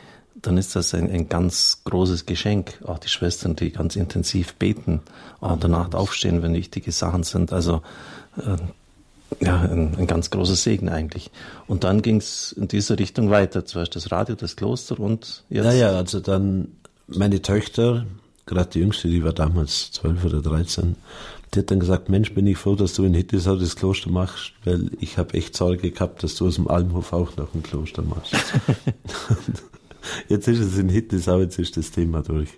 A: dann ist das ein, ein ganz großes Geschenk. Auch die Schwestern, die ganz intensiv beten, auch danach aufstehen, wenn wichtige Sachen sind. Also äh, ja, ein, ein, ganz großer Segen eigentlich. Und dann ging es in dieser Richtung weiter. Zuerst das Radio, das Kloster und
D: jetzt. Naja, also dann meine Töchter, gerade die jüngste, die war damals zwölf oder dreizehn, die hat dann gesagt, Mensch, bin ich froh, dass du in Hittisau das Kloster machst, weil ich habe echt Sorge gehabt, dass du aus dem Almhof auch noch ein Kloster machst. Jetzt ist es in Hittisau, jetzt ist das Thema durch.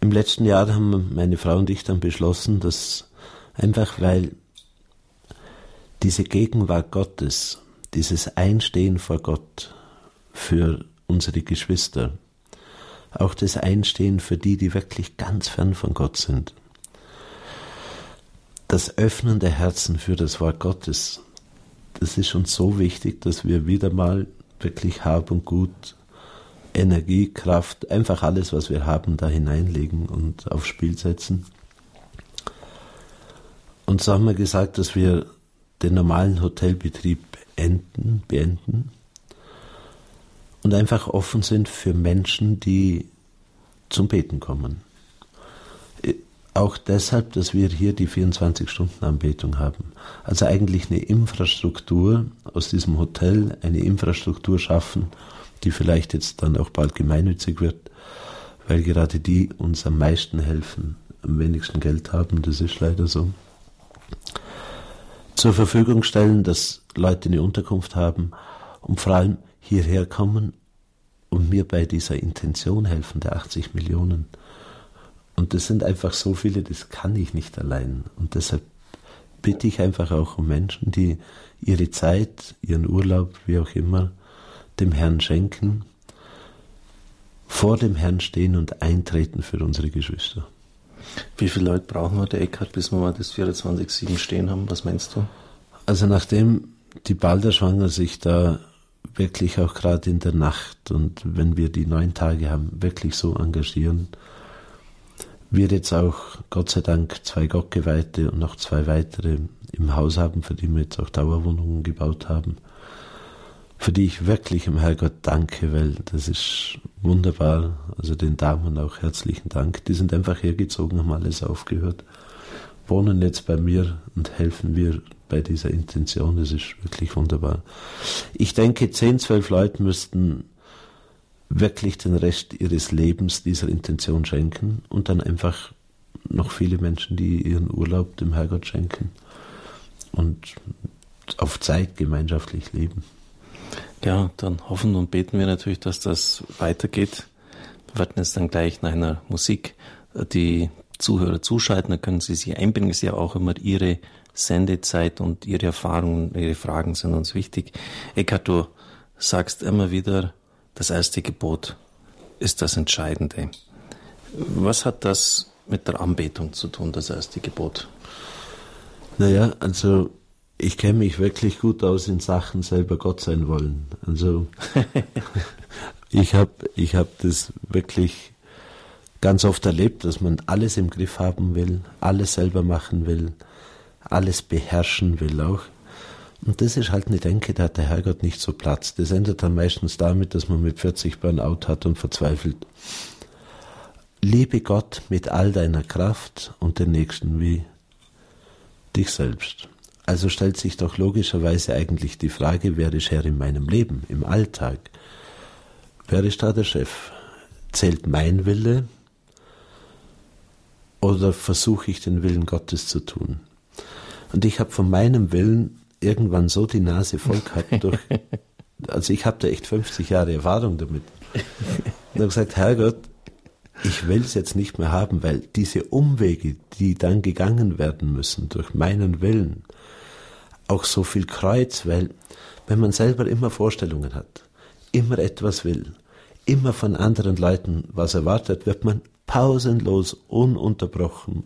D: Im letzten Jahr haben meine Frau und ich dann beschlossen, dass einfach weil diese Gegenwart Gottes, dieses Einstehen vor Gott für unsere Geschwister, auch das Einstehen für die, die wirklich ganz fern von Gott sind, das Öffnen der Herzen für das Wort Gottes, das ist uns so wichtig, dass wir wieder mal wirklich Hab und Gut, Energie, Kraft, einfach alles, was wir haben, da hineinlegen und aufs Spiel setzen. Und so haben wir gesagt, dass wir den normalen Hotelbetrieb enden, beenden und einfach offen sind für Menschen, die zum Beten kommen. Auch deshalb, dass wir hier die 24-Stunden-Anbetung haben. Also eigentlich eine Infrastruktur aus diesem Hotel, eine Infrastruktur schaffen, die vielleicht jetzt dann auch bald gemeinnützig wird, weil gerade die uns am meisten helfen, am wenigsten Geld haben, das ist leider so. Zur Verfügung stellen, dass Leute eine Unterkunft haben und vor allem hierher kommen und mir bei dieser Intention helfen, der 80 Millionen. Und das sind einfach so viele, das kann ich nicht allein. Und deshalb bitte ich einfach auch um Menschen, die ihre Zeit, ihren Urlaub, wie auch immer, dem Herrn schenken, vor dem Herrn stehen und eintreten für unsere Geschwister.
A: Wie viele Leute brauchen wir, der Eckhard, bis wir mal das 24-7 stehen haben? Was meinst du?
D: Also nachdem die Balderschwanger sich da wirklich auch gerade in der Nacht und wenn wir die neun Tage haben, wirklich so engagieren, wir jetzt auch Gott sei Dank zwei Gottgeweihte und noch zwei weitere im Haus haben, für die wir jetzt auch Dauerwohnungen gebaut haben, für die ich wirklich im Herrgott danke, weil das ist wunderbar. Also den Damen auch herzlichen Dank. Die sind einfach hergezogen, haben alles aufgehört, wohnen jetzt bei mir und helfen mir bei dieser Intention. Das ist wirklich wunderbar. Ich denke, zehn, zwölf Leute müssten wirklich den Rest ihres Lebens dieser Intention schenken und dann einfach noch viele Menschen, die ihren Urlaub dem Herrgott schenken und auf Zeit gemeinschaftlich leben.
A: Ja, dann hoffen und beten wir natürlich, dass das weitergeht. Wir werden jetzt dann gleich nach einer Musik die Zuhörer zuschalten, dann können Sie sich einbringen. Es ist ja auch immer Ihre Sendezeit und Ihre Erfahrungen, Ihre Fragen sind uns wichtig. Eckhard, du sagst immer wieder, das erste Gebot ist das Entscheidende. Was hat das mit der Anbetung zu tun, das erste Gebot?
D: Naja, also ich kenne mich wirklich gut aus in Sachen selber Gott sein wollen. Also ich habe ich hab das wirklich ganz oft erlebt, dass man alles im Griff haben will, alles selber machen will, alles beherrschen will auch. Und das ist halt eine Denke, da hat der Herrgott nicht so Platz. Das endet dann meistens damit, dass man mit 40 Burnout hat und verzweifelt. Liebe Gott mit all deiner Kraft und den Nächsten wie dich selbst. Also stellt sich doch logischerweise eigentlich die Frage, wer ist Herr in meinem Leben, im Alltag? Wer ist da der Chef? Zählt mein Wille oder versuche ich den Willen Gottes zu tun? Und ich habe von meinem Willen irgendwann so die Nase voll gehabt durch, also ich habe da echt 50 Jahre Erfahrung damit. Und habe gesagt, Herrgott, ich will es jetzt nicht mehr haben, weil diese Umwege, die dann gegangen werden müssen durch meinen Willen, auch so viel Kreuz, weil wenn man selber immer Vorstellungen hat, immer etwas will, immer von anderen Leuten was erwartet, wird man pausenlos, ununterbrochen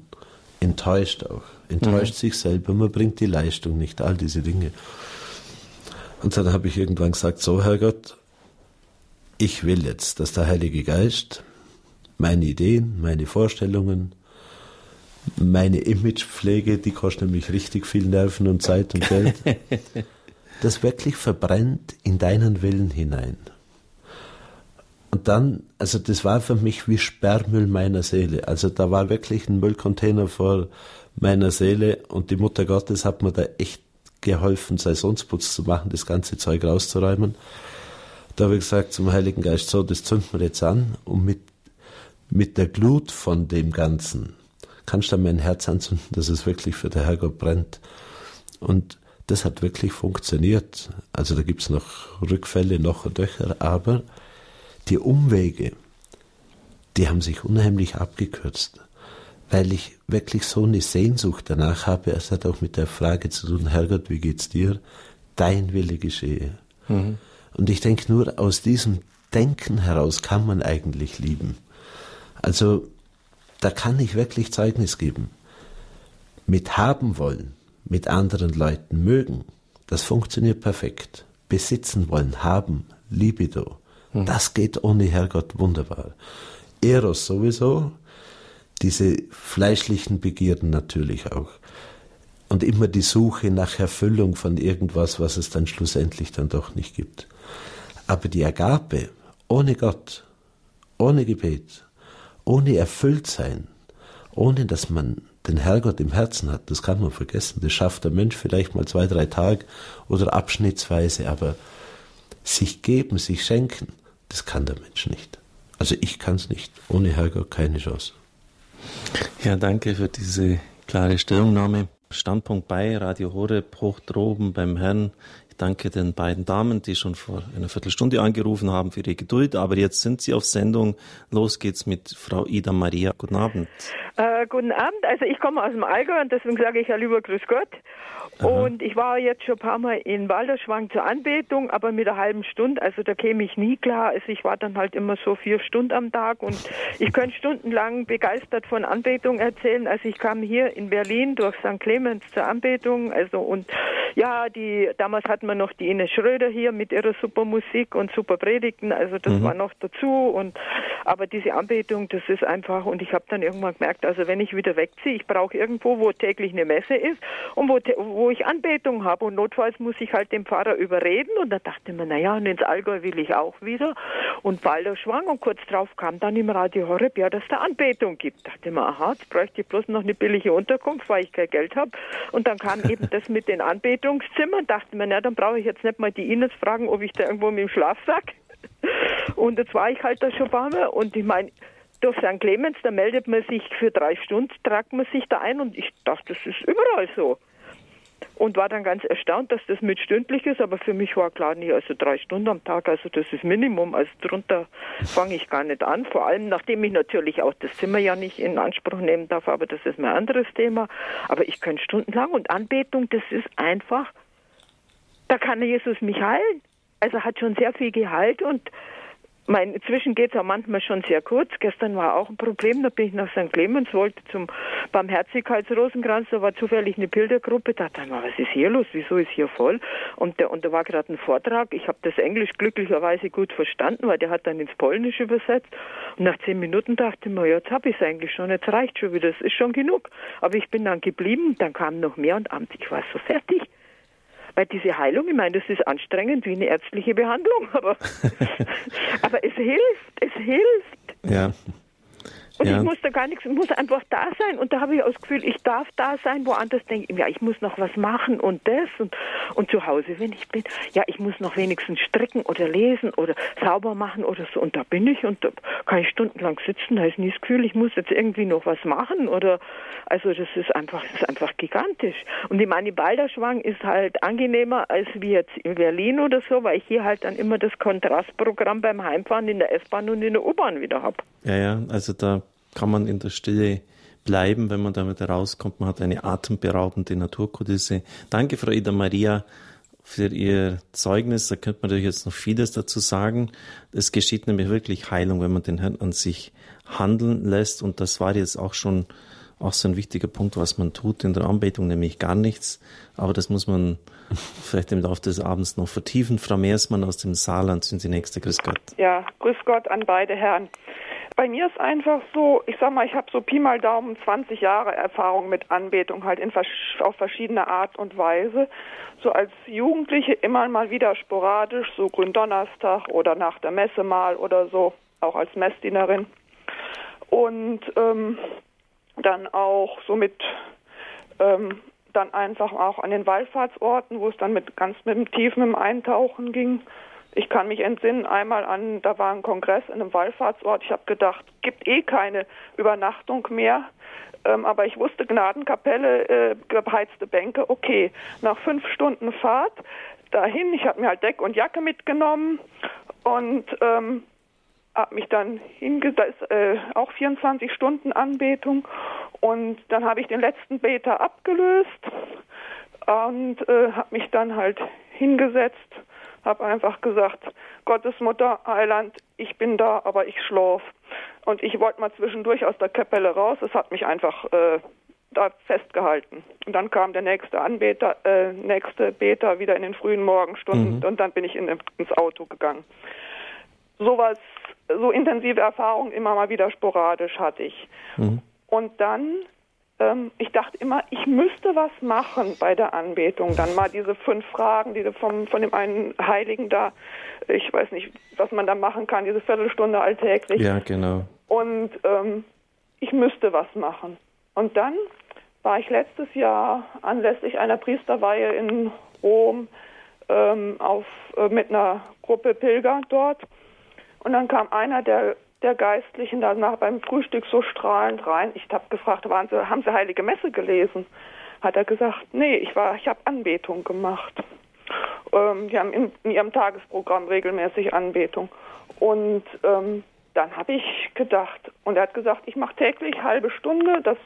D: enttäuscht auch. Enttäuscht mhm. sich selber, man bringt die Leistung nicht, all diese Dinge. Und dann habe ich irgendwann gesagt, so Herrgott, ich will jetzt, dass der Heilige Geist meine Ideen, meine Vorstellungen, meine Imagepflege, die kostet nämlich richtig viel Nerven und Zeit und Geld, das wirklich verbrennt in deinen Willen hinein. Und dann, also das war für mich wie Sperrmüll meiner Seele. Also da war wirklich ein Müllcontainer vor meiner Seele und die Mutter Gottes hat mir da echt geholfen, Saisonsputz zu machen, das ganze Zeug rauszuräumen. Da habe ich gesagt zum Heiligen Geist, so, das zünden wir jetzt an und mit, mit der Glut von dem Ganzen kannst du mein Herz anzünden, dass es wirklich für der Herrgott brennt. Und das hat wirklich funktioniert. Also da gibt es noch Rückfälle, noch Döcher, aber die Umwege, die haben sich unheimlich abgekürzt, weil ich wirklich so eine Sehnsucht danach habe. Es hat auch mit der Frage zu tun, Herrgott, wie geht's dir? Dein Wille geschehe. Mhm. Und ich denke, nur aus diesem Denken heraus kann man eigentlich lieben. Also da kann ich wirklich Zeugnis geben. Mit haben wollen, mit anderen Leuten mögen, das funktioniert perfekt. Besitzen wollen, haben, Libido, hm. das geht ohne Herrgott wunderbar. Eros sowieso, diese fleischlichen Begierden natürlich auch. und immer die Suche nach Erfüllung von irgendwas, was es dann schlussendlich dann doch nicht gibt. Aber die Agape ohne Gott, ohne Gebet, ohne Erfülltsein, ohne dass man den Herrgott im Herzen hat, das kann man vergessen. Das schafft der Mensch vielleicht mal zwei, drei Tage oder abschnittsweise, aber sich geben, sich schenken, das kann der Mensch nicht. Also ich kann es nicht. Ohne Herrgott keine Chance.
A: Ja, danke für diese klare Stellungnahme. Standpunkt bei Radio Horeb, hoch droben beim Herrn. Danke den beiden Damen, die schon vor einer Viertelstunde angerufen haben, für ihre Geduld. Aber jetzt sind sie auf Sendung. Los geht's mit Frau Ida Maria. Guten Abend.
E: Äh, guten Abend. Also ich komme aus dem Allgäu und deswegen sage ich ja lieber Grüß Gott. Und ich war jetzt schon ein paar Mal in Walderschwang zur Anbetung, aber mit einer halben Stunde, also da käme ich nie klar. Also ich war dann halt immer so vier Stunden am Tag und ich könnte stundenlang begeistert von Anbetung erzählen. Also ich kam hier in Berlin durch St. Clemens zur Anbetung, also und ja, die damals hatten wir noch die Ines Schröder hier mit ihrer super Musik und super Predigten, also das mhm. war noch dazu und aber diese Anbetung, das ist einfach und ich habe dann irgendwann gemerkt, also wenn ich wieder wegziehe, ich brauche irgendwo, wo täglich eine Messe ist und wo, wo ich Anbetung habe und notfalls muss ich halt den Pfarrer überreden und da dachte man, naja, und ins Allgäu will ich auch wieder und Balder schwang und kurz drauf kam dann im Radio Horeb, ja, dass da Anbetung gibt. Dachte man, aha, jetzt bräuchte ich bloß noch eine billige Unterkunft, weil ich kein Geld habe und dann kam eben das mit den Anbetungszimmern, dachte man, na, dann brauche ich jetzt nicht mal die Ines fragen, ob ich da irgendwo mit dem Schlafsack und jetzt war ich halt da schon ein paar Mal. Und ich meine, durch St. Clemens, da meldet man sich für drei Stunden, tragt man sich da ein. Und ich dachte, das ist überall so und war dann ganz erstaunt, dass das mit stündlich ist, aber für mich war klar, nie, also drei Stunden am Tag, also das ist Minimum, also drunter fange ich gar nicht an, vor allem nachdem ich natürlich auch das Zimmer ja nicht in Anspruch nehmen darf, aber das ist mein anderes Thema, aber ich könnte stundenlang und Anbetung, das ist einfach, da kann Jesus mich heilen, also hat schon sehr viel Gehalt und mein, inzwischen geht es auch manchmal schon sehr kurz. Gestern war auch ein Problem, da bin ich nach St. Clemens, wollte zum Barmherzigkeitsrosenkranz, da war zufällig eine Bildergruppe, da dachte ich mal, was ist hier los, wieso ist hier voll? Und, der, und da war gerade ein Vortrag, ich habe das Englisch glücklicherweise gut verstanden, weil der hat dann ins Polnische übersetzt. Und nach zehn Minuten dachte ich mir, jetzt habe ich es eigentlich schon, jetzt reicht schon wieder, das ist schon genug. Aber ich bin dann geblieben, dann kam noch mehr und abends, ich war so fertig. Weil diese Heilung, ich meine, das ist anstrengend wie eine ärztliche Behandlung, aber, aber es hilft, es hilft.
A: Ja.
E: Und ja. ich muss da gar nichts, ich muss einfach da sein. Und da habe ich auch das Gefühl, ich darf da sein, woanders denke ich, ja, ich muss noch was machen und das und, und zu Hause, wenn ich bin, ja, ich muss noch wenigstens stricken oder lesen oder sauber machen oder so. Und da bin ich und da kann ich stundenlang sitzen, da ist nie das Gefühl, ich muss jetzt irgendwie noch was machen oder, also das ist einfach, das ist einfach gigantisch. Und die Balderschwang ist halt angenehmer als wie jetzt in Berlin oder so, weil ich hier halt dann immer das Kontrastprogramm beim Heimfahren in der S-Bahn und in der U-Bahn wieder habe.
A: Ja, ja, also da kann man in der Stille bleiben, wenn man damit rauskommt. Man hat eine atemberaubende Naturkulisse. Danke, Frau Ida Maria, für Ihr Zeugnis. Da könnte man natürlich jetzt noch vieles dazu sagen. Es geschieht nämlich wirklich Heilung, wenn man den Herrn an sich handeln lässt. Und das war jetzt auch schon auch so ein wichtiger Punkt, was man tut in der Anbetung, nämlich gar nichts. Aber das muss man vielleicht im Laufe des Abends noch vertiefen. Frau Meersmann aus dem Saarland sind Sie nächste. Grüß Gott.
F: Ja, grüß Gott an beide Herren bei mir ist einfach so, ich sag mal, ich habe so Pi mal Daumen 20 Jahre Erfahrung mit Anbetung halt in, auf verschiedene Art und Weise. So als Jugendliche immer mal wieder sporadisch, so Gründonnerstag oder nach der Messe mal oder so, auch als Messdienerin. Und ähm, dann auch so mit ähm, dann einfach auch an den Wallfahrtsorten, wo es dann mit ganz mit dem Tiefen im Eintauchen ging. Ich kann mich entsinnen, einmal an, da war ein Kongress in einem Wallfahrtsort. Ich habe gedacht, gibt eh keine Übernachtung mehr. Ähm, aber ich wusste, Gnadenkapelle, äh, geheizte Bänke, okay. Nach fünf Stunden Fahrt dahin, ich habe mir halt Deck und Jacke mitgenommen und ähm, habe mich dann hingesetzt, äh, auch 24 Stunden Anbetung. Und dann habe ich den letzten Beter abgelöst und äh, habe mich dann halt hingesetzt habe einfach gesagt, Gottes Mutter, Heiland, ich bin da, aber ich schlaf. Und ich wollte mal zwischendurch aus der Kapelle raus. Es hat mich einfach äh, da festgehalten. Und dann kam der nächste Anbeter, äh, nächste Beter wieder in den frühen Morgenstunden mhm. und dann bin ich in, ins Auto gegangen. Sowas, so intensive Erfahrungen immer mal wieder sporadisch hatte ich. Mhm. Und dann ähm, ich dachte immer, ich müsste was machen bei der Anbetung. Dann mal diese fünf Fragen, die vom, von dem einen Heiligen da, ich weiß nicht, was man da machen kann, diese Viertelstunde alltäglich.
A: Ja, genau.
F: Und ähm, ich müsste was machen. Und dann war ich letztes Jahr anlässlich einer Priesterweihe in Rom ähm, auf, äh, mit einer Gruppe Pilger dort. Und dann kam einer der, der Geistlichen danach beim Frühstück so strahlend rein. Ich habe gefragt, waren Sie, haben Sie Heilige Messe gelesen? Hat er gesagt, nee, ich ich habe Anbetung gemacht. Ähm, die haben in, in, ihrem Tagesprogramm regelmäßig Anbetung. Und ähm, dann habe ich gedacht, und er hat gesagt, ich mache täglich halbe Stunde, das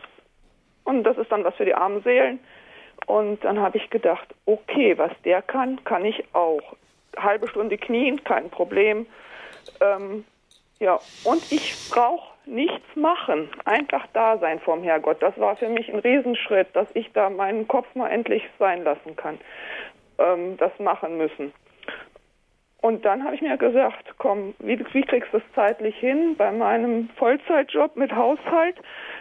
F: und das ist dann was für die armen Seelen. Und dann habe ich gedacht, okay, was der kann, kann ich auch. Halbe Stunde knien, kein Problem. Ähm, ja, und ich brauche nichts machen, einfach da sein vom Herrgott. Das war für mich ein Riesenschritt, dass ich da meinen Kopf mal endlich sein lassen kann, ähm, das machen müssen. Und dann habe ich mir gesagt, komm, wie, wie kriegst du das zeitlich hin bei meinem Vollzeitjob mit Haushalt?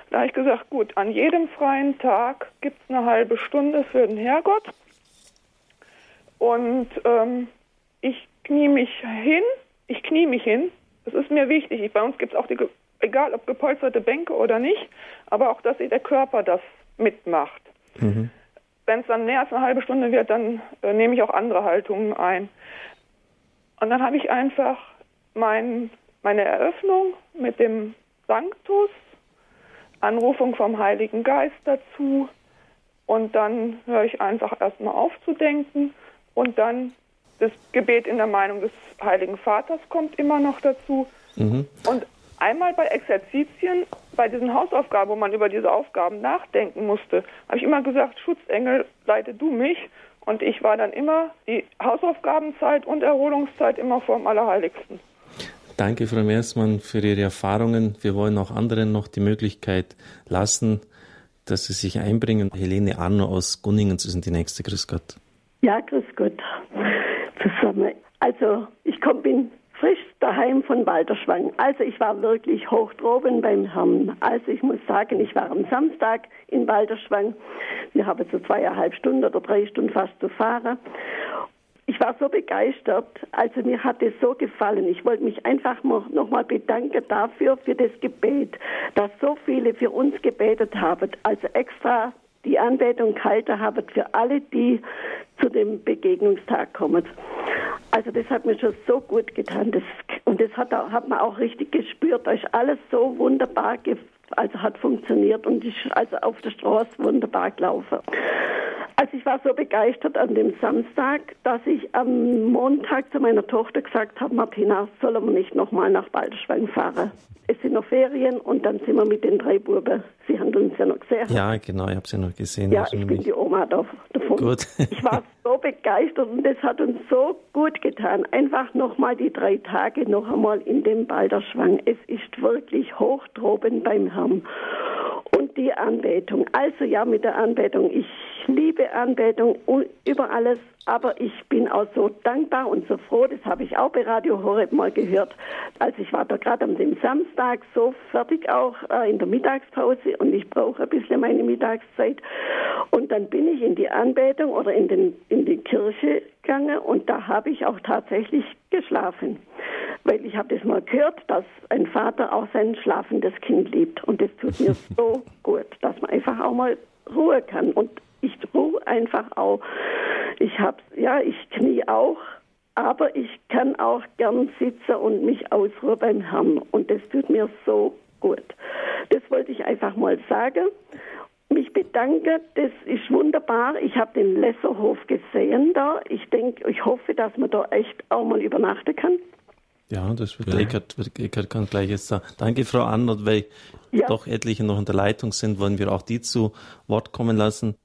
F: Da habe ich gesagt, gut, an jedem freien Tag gibt es eine halbe Stunde für den Herrgott. Und ähm, ich knie mich hin, ich knie mich hin. Das ist mir wichtig. Ich, bei uns gibt es auch die, egal ob gepolsterte Bänke oder nicht, aber auch, dass der Körper das mitmacht. Mhm. Wenn es dann mehr als eine halbe Stunde wird, dann äh, nehme ich auch andere Haltungen ein. Und dann habe ich einfach mein, meine Eröffnung mit dem Sanctus Anrufung vom Heiligen Geist dazu und dann höre ich einfach erstmal auf zu denken und dann das Gebet in der Meinung des Heiligen Vaters kommt immer noch dazu. Mhm. Und einmal bei Exerzitien, bei diesen Hausaufgaben, wo man über diese Aufgaben nachdenken musste, habe ich immer gesagt, Schutzengel, leite du mich. Und ich war dann immer die Hausaufgabenzeit und Erholungszeit immer vor dem Allerheiligsten.
A: Danke, Frau Meersmann, für Ihre Erfahrungen. Wir wollen auch anderen noch die Möglichkeit lassen, dass sie sich einbringen. Helene Arno aus Gunningen sind die nächste. Grüß Gott.
G: Ja, grüß Gott zusammen. Also, ich komm, bin frisch daheim von Walterschwang. Also, ich war wirklich hoch droben beim Herrn. Also, ich muss sagen, ich war am Samstag in Walterschwang. Wir haben so zweieinhalb Stunden oder drei Stunden fast zu fahren ich war so begeistert. Also mir hat es so gefallen. Ich wollte mich einfach nochmal bedanken dafür, für das Gebet, dass so viele für uns gebetet haben. Also extra die Anbetung gehalten haben für alle, die zu dem Begegnungstag kommen. Also das hat mir schon so gut getan. Das, und das hat, hat man auch richtig gespürt. Da ist alles so wunderbar also hat funktioniert und ist also auf der Straße wunderbar gelaufen. Also ich war so begeistert an dem Samstag, dass ich am Montag zu meiner Tochter gesagt habe, Martina, sollen wir nicht nochmal nach Balderschwang fahren? Es sind noch Ferien und dann sind wir mit den drei Buben. Sie haben uns ja noch gesehen.
A: Ja, genau, ich habe sie noch gesehen.
G: Ja, ich bin die Oma davon. Gut. ich war so begeistert und das hat uns so gut getan. Einfach nochmal die drei Tage noch einmal in dem Balderschwang. Es ist wirklich hochtroben beim Herrn. Und die Anbetung. Also ja, mit der Anbetung. Ich liebe Anbetung über alles, aber ich bin auch so dankbar und so froh, das habe ich auch bei Radio Horeb mal gehört. Also ich war da gerade am dem Samstag so fertig auch äh, in der Mittagspause und ich brauche ein bisschen meine Mittagszeit. Und dann bin ich in die Anbetung oder in, den, in die Kirche gegangen und da habe ich auch tatsächlich geschlafen. Weil ich habe das mal gehört, dass ein Vater auch sein schlafendes Kind liebt. Und das tut mir so gut, dass man einfach auch mal Ruhe kann. Und ich einfach auch. Ich hab's, ja, ich knie auch, aber ich kann auch gern sitzen und mich ausruhen beim Herrn. Und das tut mir so gut. Das wollte ich einfach mal sagen. Mich bedanke, das ist wunderbar. Ich habe den Lesserhof gesehen da. Ich denke, ich hoffe, dass man da echt auch mal übernachten kann.
A: Ja, das wird ja. Eckert, Eckert kann gleich jetzt sagen. Danke, Frau Arnold, weil ja. doch etliche noch in der Leitung sind, wollen wir auch die zu Wort kommen lassen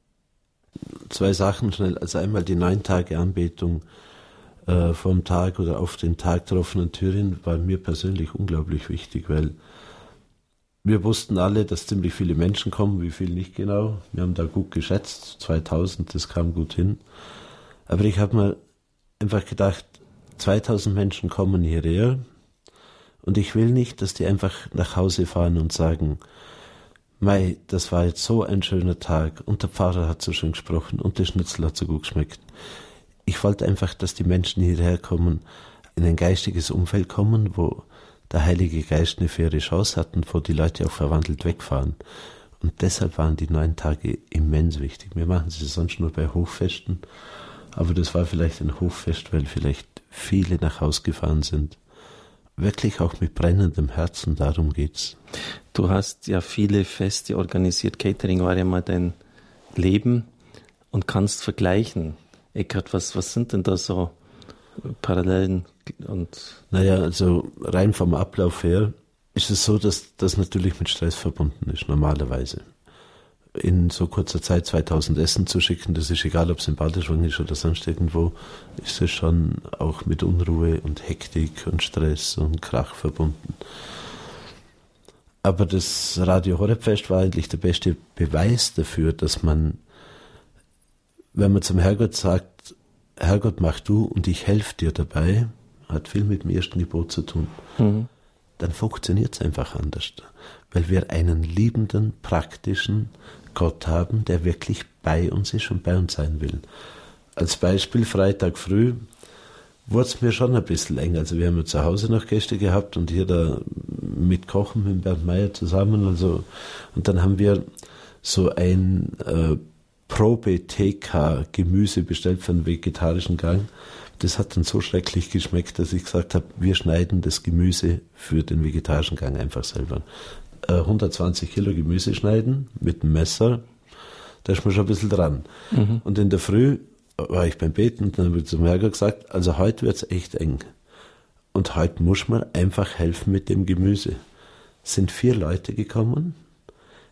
D: zwei Sachen schnell. Also einmal die neun Tage Anbetung äh, vom Tag oder auf den Tag der offenen Türen war mir persönlich unglaublich wichtig, weil wir wussten alle, dass ziemlich viele Menschen kommen, wie viel nicht genau. Wir haben da gut geschätzt, 2000, das kam gut hin. Aber ich habe mir einfach gedacht, 2000 Menschen kommen hierher und ich will nicht, dass die einfach nach Hause fahren und sagen, Mei, das war jetzt so ein schöner Tag und der Pfarrer hat so schön gesprochen und der Schnitzel hat so gut geschmeckt. Ich wollte einfach, dass die Menschen hierher kommen, in ein geistiges Umfeld kommen, wo der Heilige Geist eine faire Chance hat und wo die Leute auch verwandelt wegfahren. Und deshalb waren die neun Tage immens wichtig. Wir machen sie sonst nur bei Hochfesten, aber das war vielleicht ein Hochfest, weil vielleicht viele nach Haus gefahren sind. Wirklich auch mit brennendem Herzen, darum geht's.
A: Du hast ja viele Feste organisiert. Catering war ja mal dein Leben und kannst vergleichen. Eckart, was, was sind denn da so Parallelen und.
D: Naja, also rein vom Ablauf her ist es so, dass das natürlich mit Stress verbunden ist, normalerweise. In so kurzer Zeit 2000 Essen zu schicken, das ist egal, ob es in Balderschwang ist oder sonst irgendwo, ist es schon auch mit Unruhe und Hektik und Stress und Krach verbunden. Aber das Radio Horrorfest war eigentlich der beste Beweis dafür, dass man, wenn man zum Herrgott sagt, Herrgott mach du und ich helfe dir dabei, hat viel mit dem ersten Gebot zu tun. Mhm dann funktioniert es einfach anders. Weil wir einen liebenden, praktischen Gott haben, der wirklich bei uns ist und bei uns sein will. Als Beispiel Freitag früh wurde es mir schon ein bisschen eng. Also wir haben ja zu Hause noch Gäste gehabt und hier da mit Kochen mit Bernd Meyer zusammen. Also, und dann haben wir so ein äh, Probe-TK-Gemüse bestellt für einen vegetarischen Gang. Das hat dann so schrecklich geschmeckt, dass ich gesagt habe, wir schneiden das Gemüse für den vegetarischen Gang einfach selber. 120 äh, Kilo Gemüse schneiden mit dem Messer, da ist man schon ein bisschen dran. Mhm. Und in der Früh war ich beim Beten und dann habe ich zum Herrgott gesagt, also heute wird es echt eng. Und heute muss man einfach helfen mit dem Gemüse. Es sind vier Leute gekommen,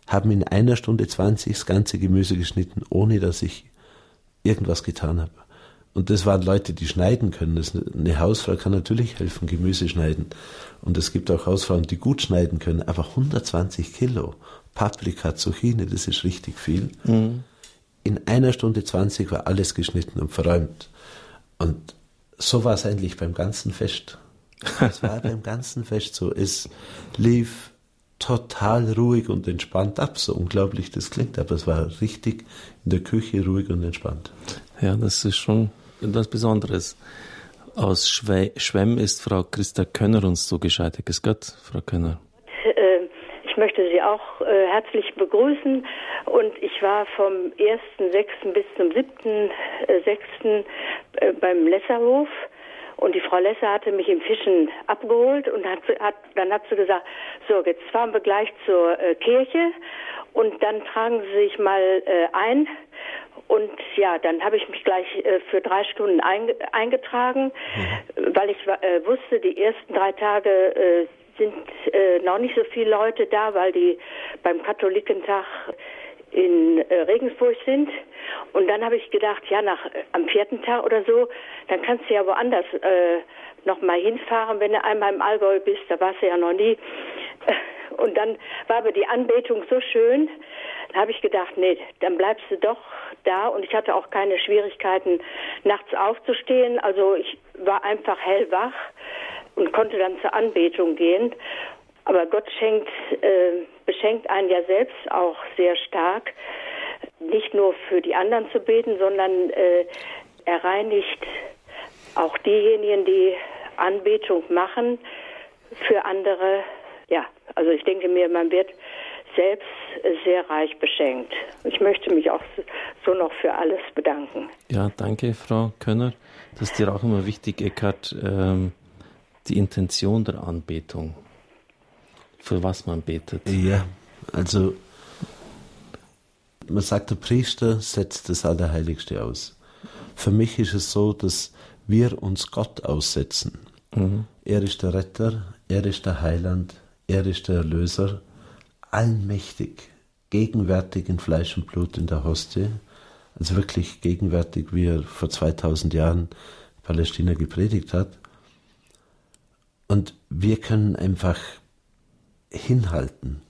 D: haben in einer Stunde 20 das ganze Gemüse geschnitten, ohne dass ich irgendwas getan habe. Und das waren Leute, die schneiden können. Das, eine Hausfrau kann natürlich helfen, Gemüse schneiden. Und es gibt auch Hausfrauen, die gut schneiden können. Aber 120 Kilo Paprika, Zucchini, das ist richtig viel. Mhm. In einer Stunde 20 war alles geschnitten und verräumt. Und so war es eigentlich beim ganzen Fest. Es war beim ganzen Fest so. Es lief total ruhig und entspannt ab. So unglaublich das klingt, aber es war richtig in der Küche ruhig und entspannt.
A: Ja, das ist schon etwas Besonderes. Aus Schwe Schwemm ist Frau Christa Könner uns zugeschaltet. Grüß Gott, Frau Könner.
H: Äh, ich möchte Sie auch äh, herzlich begrüßen und ich war vom 1.6. bis zum 7.6. Äh, beim Lesserhof und die Frau Lesser hatte mich im Fischen abgeholt und hat, hat, dann hat sie gesagt, so, jetzt fahren wir gleich zur äh, Kirche und dann tragen Sie sich mal äh, ein und ja, dann habe ich mich gleich äh, für drei Stunden eingetragen, mhm. weil ich äh, wusste, die ersten drei Tage äh, sind äh, noch nicht so viele Leute da, weil die beim Katholikentag in äh, Regensburg sind. Und dann habe ich gedacht, ja, nach äh, am vierten Tag oder so, dann kannst du ja woanders äh, noch mal hinfahren, wenn du einmal im Allgäu bist. Da warst du ja noch nie. Und dann war aber die Anbetung so schön, da habe ich gedacht, nee, dann bleibst du doch da. Und ich hatte auch keine Schwierigkeiten, nachts aufzustehen. Also ich war einfach hellwach und konnte dann zur Anbetung gehen. Aber Gott schenkt, äh, beschenkt einen ja selbst auch sehr stark, nicht nur für die anderen zu beten, sondern äh, er reinigt auch diejenigen, die Anbetung machen, für andere. Ja, also ich denke mir, man wird selbst sehr reich beschenkt. Ich möchte mich auch so noch für alles bedanken.
A: Ja, danke, Frau Könner. Das ist dir auch immer wichtig, Eckhard, ähm, die Intention der Anbetung. Für was man betet.
D: Ja, also man sagt, der Priester setzt das Allerheiligste aus. Für mich ist es so, dass wir uns Gott aussetzen. Mhm. Er ist der Retter, er ist der Heiland, er ist der Erlöser allmächtig, gegenwärtig in Fleisch und Blut in der Hostie, also wirklich gegenwärtig, wie er vor 2000 Jahren Palästina gepredigt hat. Und wir können einfach hinhalten.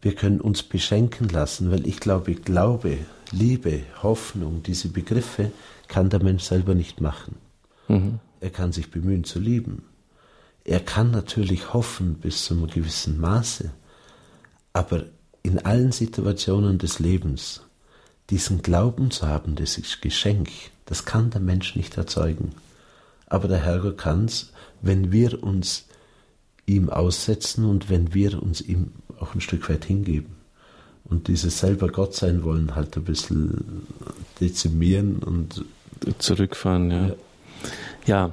D: Wir können uns beschenken lassen, weil ich glaube, Glaube, Liebe, Hoffnung, diese Begriffe kann der Mensch selber nicht machen. Mhm. Er kann sich bemühen zu lieben. Er kann natürlich hoffen bis zu einem gewissen Maße. Aber in allen Situationen des Lebens diesen Glauben zu haben, das ist Geschenk, das kann der Mensch nicht erzeugen. Aber der Herrgott kann es, wenn wir uns ihm aussetzen und wenn wir uns ihm auch ein Stück weit hingeben. Und dieses selber Gott sein wollen halt ein bisschen dezimieren und
A: zurückfahren, ja. ja. Ja,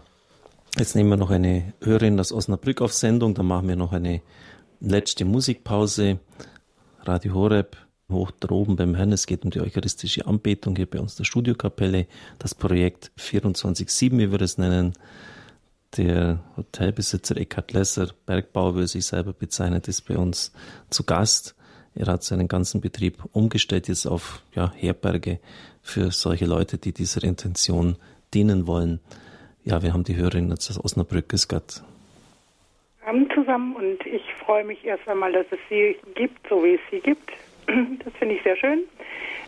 A: jetzt nehmen wir noch eine Hörerin aus Osnabrück auf Sendung, dann machen wir noch eine letzte Musikpause. Radio Horeb, hoch droben beim Herrn. Es geht um die eucharistische Anbetung hier bei uns der Studiokapelle. Das Projekt 24-7, wie wir es nennen. Der Hotelbesitzer Eckhard Lesser, Bergbauer, wie er sich selber bezeichnet, ist bei uns zu Gast. Er hat seinen ganzen Betrieb umgestellt jetzt auf ja, Herberge für solche Leute, die dieser Intention dienen wollen. Ja, wir haben die Hörerin aus Osnabrück. Grüß Gott.
I: Abend zusammen und ich freue mich erst einmal, dass es sie gibt, so wie es sie gibt. Das finde ich sehr schön.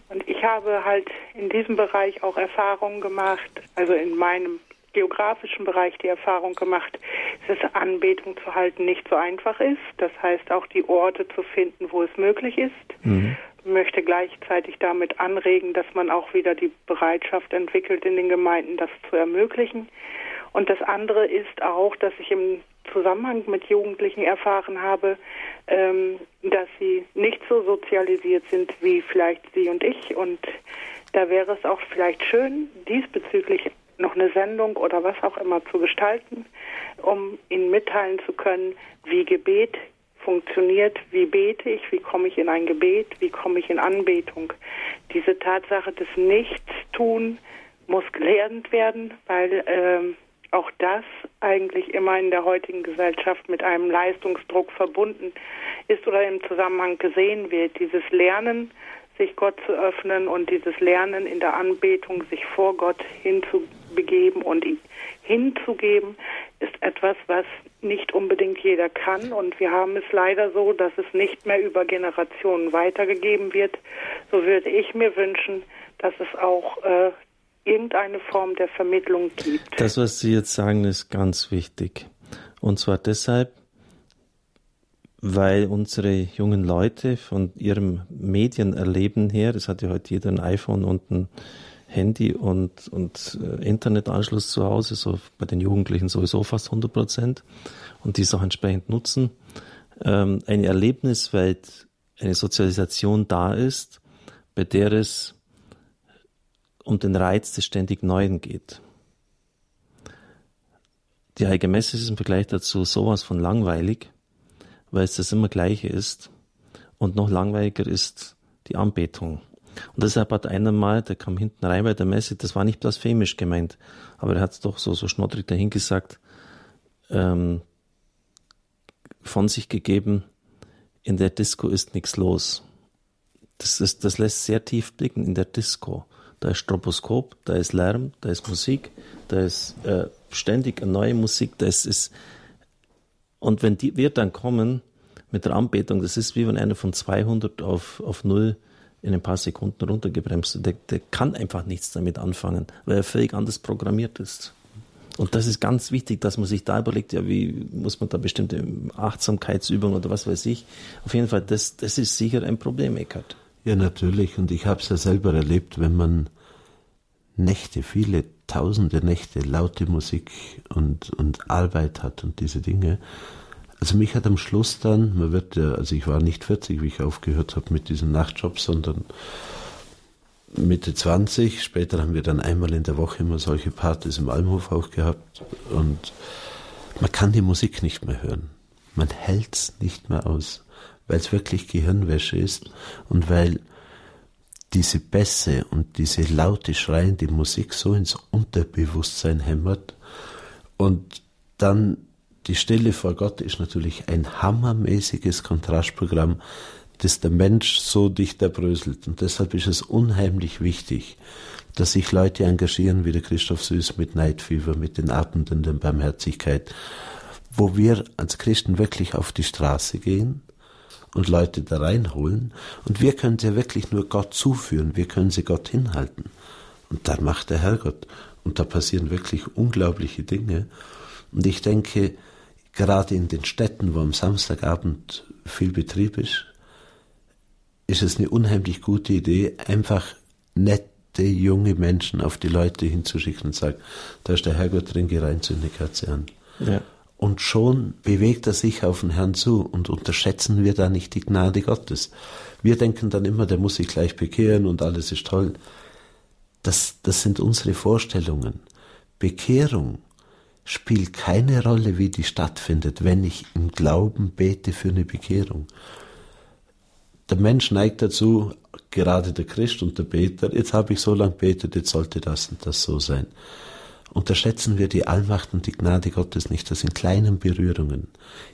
I: Und ich habe halt in diesem Bereich auch Erfahrungen gemacht, also in meinem geografischen Bereich die Erfahrung gemacht, dass Anbetung zu halten nicht so einfach ist. Das heißt auch die Orte zu finden, wo es möglich ist. Mhm. Möchte gleichzeitig damit anregen, dass man auch wieder die Bereitschaft entwickelt, in den Gemeinden das zu ermöglichen. Und das andere ist auch, dass ich im Zusammenhang mit Jugendlichen erfahren habe, ähm, dass sie nicht so sozialisiert sind wie vielleicht Sie und ich. Und da wäre es auch vielleicht schön, diesbezüglich noch eine Sendung oder was auch immer zu gestalten, um Ihnen mitteilen zu können, wie Gebet funktioniert, wie bete ich, wie komme ich in ein Gebet, wie komme ich in Anbetung. Diese Tatsache des Nichtstun muss gelernt werden, weil ähm, auch das eigentlich immer in der heutigen Gesellschaft mit einem Leistungsdruck verbunden ist oder im Zusammenhang gesehen wird. Dieses Lernen, sich Gott zu öffnen und dieses Lernen in der Anbetung, sich vor Gott hinzubegeben und ihn hinzugeben, ist etwas, was nicht unbedingt jeder kann. Und wir haben es leider so, dass es nicht mehr über Generationen weitergegeben wird. So würde ich mir wünschen, dass es auch äh, irgendeine Form der Vermittlung gibt.
A: Das, was Sie jetzt sagen, ist ganz wichtig. Und zwar deshalb, weil unsere jungen Leute von ihrem Medienerleben her, das hat ja heute jeder ein iPhone und ein Handy und, und äh, Internetanschluss zu Hause, so bei den Jugendlichen sowieso fast 100 Prozent, und die es auch entsprechend nutzen, ähm, eine Erlebniswelt, eine Sozialisation da ist, bei der es um den Reiz des ständig Neuen geht. Die Heilige Messe ist im Vergleich dazu sowas von langweilig, weil es das immer Gleiche ist. Und noch langweiliger ist die Anbetung. Und deshalb hat einer mal, der kam hinten rein bei der Messe, das war nicht blasphemisch gemeint, aber er hat es doch so, so schnottrig dahin gesagt, ähm, von sich gegeben, in der Disco ist nichts los. Das, ist, das lässt sehr tief blicken in der Disco da ist Stroboskop, da ist Lärm, da ist Musik, da ist äh, ständig neue Musik, das ist und wenn die, wir dann kommen mit der Anbetung, das ist wie wenn einer von 200 auf, auf 0 in ein paar Sekunden runtergebremst. Der, der kann einfach nichts damit anfangen, weil er völlig anders programmiert ist. Und das ist ganz wichtig, dass man sich da überlegt, ja, wie muss man da bestimmte Achtsamkeitsübungen oder was weiß ich. Auf jeden Fall, das, das ist sicher ein Problem, Eckart.
D: Ja, natürlich. Und ich habe es ja selber erlebt, wenn man Nächte, viele tausende Nächte, laute Musik und, und Arbeit hat und diese Dinge. Also mich hat am Schluss dann, man wird ja, also ich war nicht 40, wie ich aufgehört habe mit diesem Nachtjob, sondern Mitte 20. Später haben wir dann einmal in der Woche immer solche Partys im Almhof auch gehabt. Und man kann die Musik nicht mehr hören. Man hält's nicht mehr aus weil es wirklich Gehirnwäsche ist und weil diese Bässe und diese laute schreiende Musik so ins Unterbewusstsein hämmert und dann die Stille vor Gott ist natürlich ein hammermäßiges Kontrastprogramm, das der Mensch so dicht erbröselt. Und deshalb ist es unheimlich wichtig, dass sich Leute engagieren, wie der Christoph Süß mit Night Fever, mit den Atmenden der Barmherzigkeit, wo wir als Christen wirklich auf die Straße gehen und Leute da reinholen. Und wir können sie wirklich nur Gott zuführen, wir können sie Gott hinhalten. Und dann macht der Herrgott. Und da passieren wirklich unglaubliche Dinge. Und ich denke, gerade in den Städten, wo am Samstagabend viel Betrieb ist, ist es eine unheimlich gute Idee, einfach nette junge Menschen auf die Leute hinzuschicken und sagen, da ist der Herrgott drin, geh rein, zünd eine Kerze an. Ja. Und schon bewegt er sich auf den Herrn zu und unterschätzen wir da nicht die Gnade Gottes. Wir denken dann immer, der muss sich gleich bekehren und alles ist toll. Das, das sind unsere Vorstellungen. Bekehrung spielt keine Rolle, wie die stattfindet, wenn ich im Glauben bete für eine Bekehrung. Der Mensch neigt dazu, gerade der Christ und der Beter, jetzt habe ich so lange betet, jetzt sollte das und das so sein. Unterschätzen wir die Allmacht und die Gnade Gottes nicht, dass in kleinen Berührungen,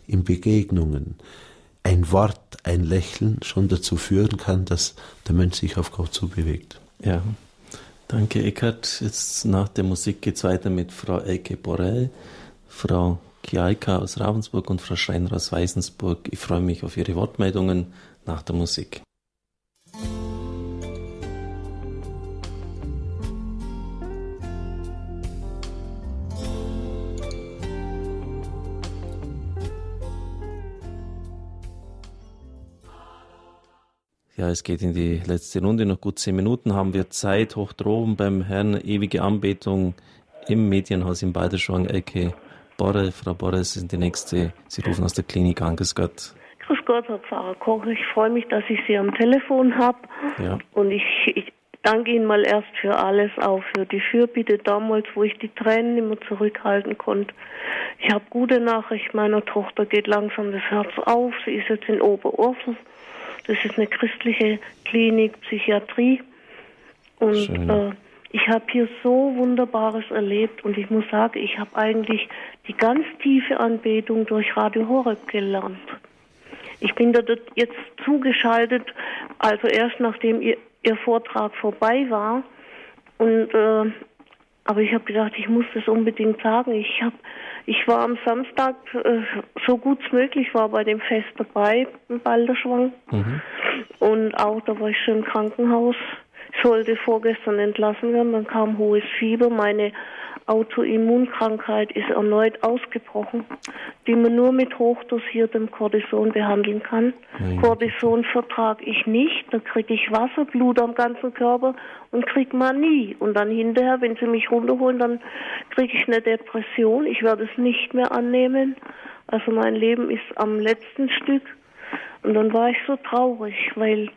D: in Begegnungen, ein Wort, ein Lächeln schon dazu führen kann, dass der Mensch sich auf Gott zubewegt.
A: Ja, danke Eckert. Jetzt nach der Musik geht es weiter mit Frau Elke Borell, Frau Kiaika aus Ravensburg und Frau Schreiner aus Weißensburg. Ich freue mich auf Ihre Wortmeldungen nach der Musik. Ja, es geht in die letzte Runde. Noch gut zehn Minuten haben wir Zeit. Hoch droben beim Herrn ewige Anbetung im Medienhaus in Balderschwang, Ecke. Borre, Frau Borre, Sie sind die Nächste. Sie rufen aus der Klinik an. Grüß Gott.
J: Grüß Gott, Herr Pfarrer Koch. Ich freue mich, dass ich Sie am Telefon habe. Ja. Und ich, ich danke Ihnen mal erst für alles, auch für die Fürbitte damals, wo ich die Tränen immer zurückhalten konnte. Ich habe gute Nachricht. Meiner Tochter geht langsam das Herz auf. Sie ist jetzt in Oberursel das ist eine christliche Klinik, Psychiatrie. Und äh, ich habe hier so Wunderbares erlebt und ich muss sagen, ich habe eigentlich die ganz tiefe Anbetung durch Radio Horeb gelernt. Ich bin da jetzt zugeschaltet, also erst nachdem ihr, ihr Vortrag vorbei war. Und äh, aber ich habe gedacht, ich muss das unbedingt sagen. Ich habe ich war am Samstag, äh, so gut es möglich war, bei dem Fest dabei im Balderschwang. Mhm. Und auch da war ich schon im Krankenhaus. Ich sollte vorgestern entlassen werden, dann kam hohes Fieber. Meine Autoimmunkrankheit ist erneut ausgebrochen, die man nur mit hochdosiertem Cortison behandeln kann. Nein. Cortison vertrage ich nicht, da kriege ich Wasser, Blut am ganzen Körper und kriege Manie. Und dann hinterher, wenn sie mich runterholen, dann kriege ich eine Depression. Ich werde es nicht mehr annehmen. Also mein Leben ist am letzten Stück. Und dann war ich so traurig, weil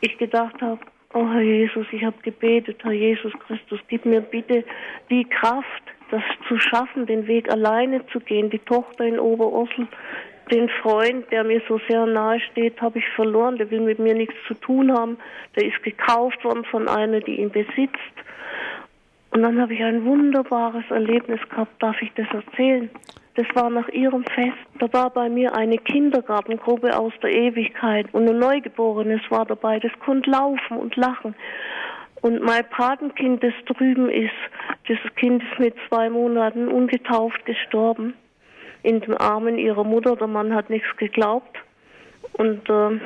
J: ich gedacht habe, Oh Herr Jesus, ich habe gebetet, Herr Jesus Christus, gib mir bitte die Kraft, das zu schaffen, den Weg alleine zu gehen. Die Tochter in Oberursel, den Freund, der mir so sehr nahe steht, habe ich verloren. Der will mit mir nichts zu tun haben. Der ist gekauft worden von einer, die ihn besitzt. Und dann habe ich ein wunderbares Erlebnis gehabt. Darf ich das erzählen? Das war nach ihrem Fest. Da war bei mir eine Kindergartengruppe aus der Ewigkeit und ein Neugeborenes war dabei. Das konnte laufen und lachen. Und mein Patenkind, das drüben ist, das Kind ist mit zwei Monaten ungetauft gestorben. In den Armen ihrer Mutter. Der Mann hat nichts geglaubt. Und äh,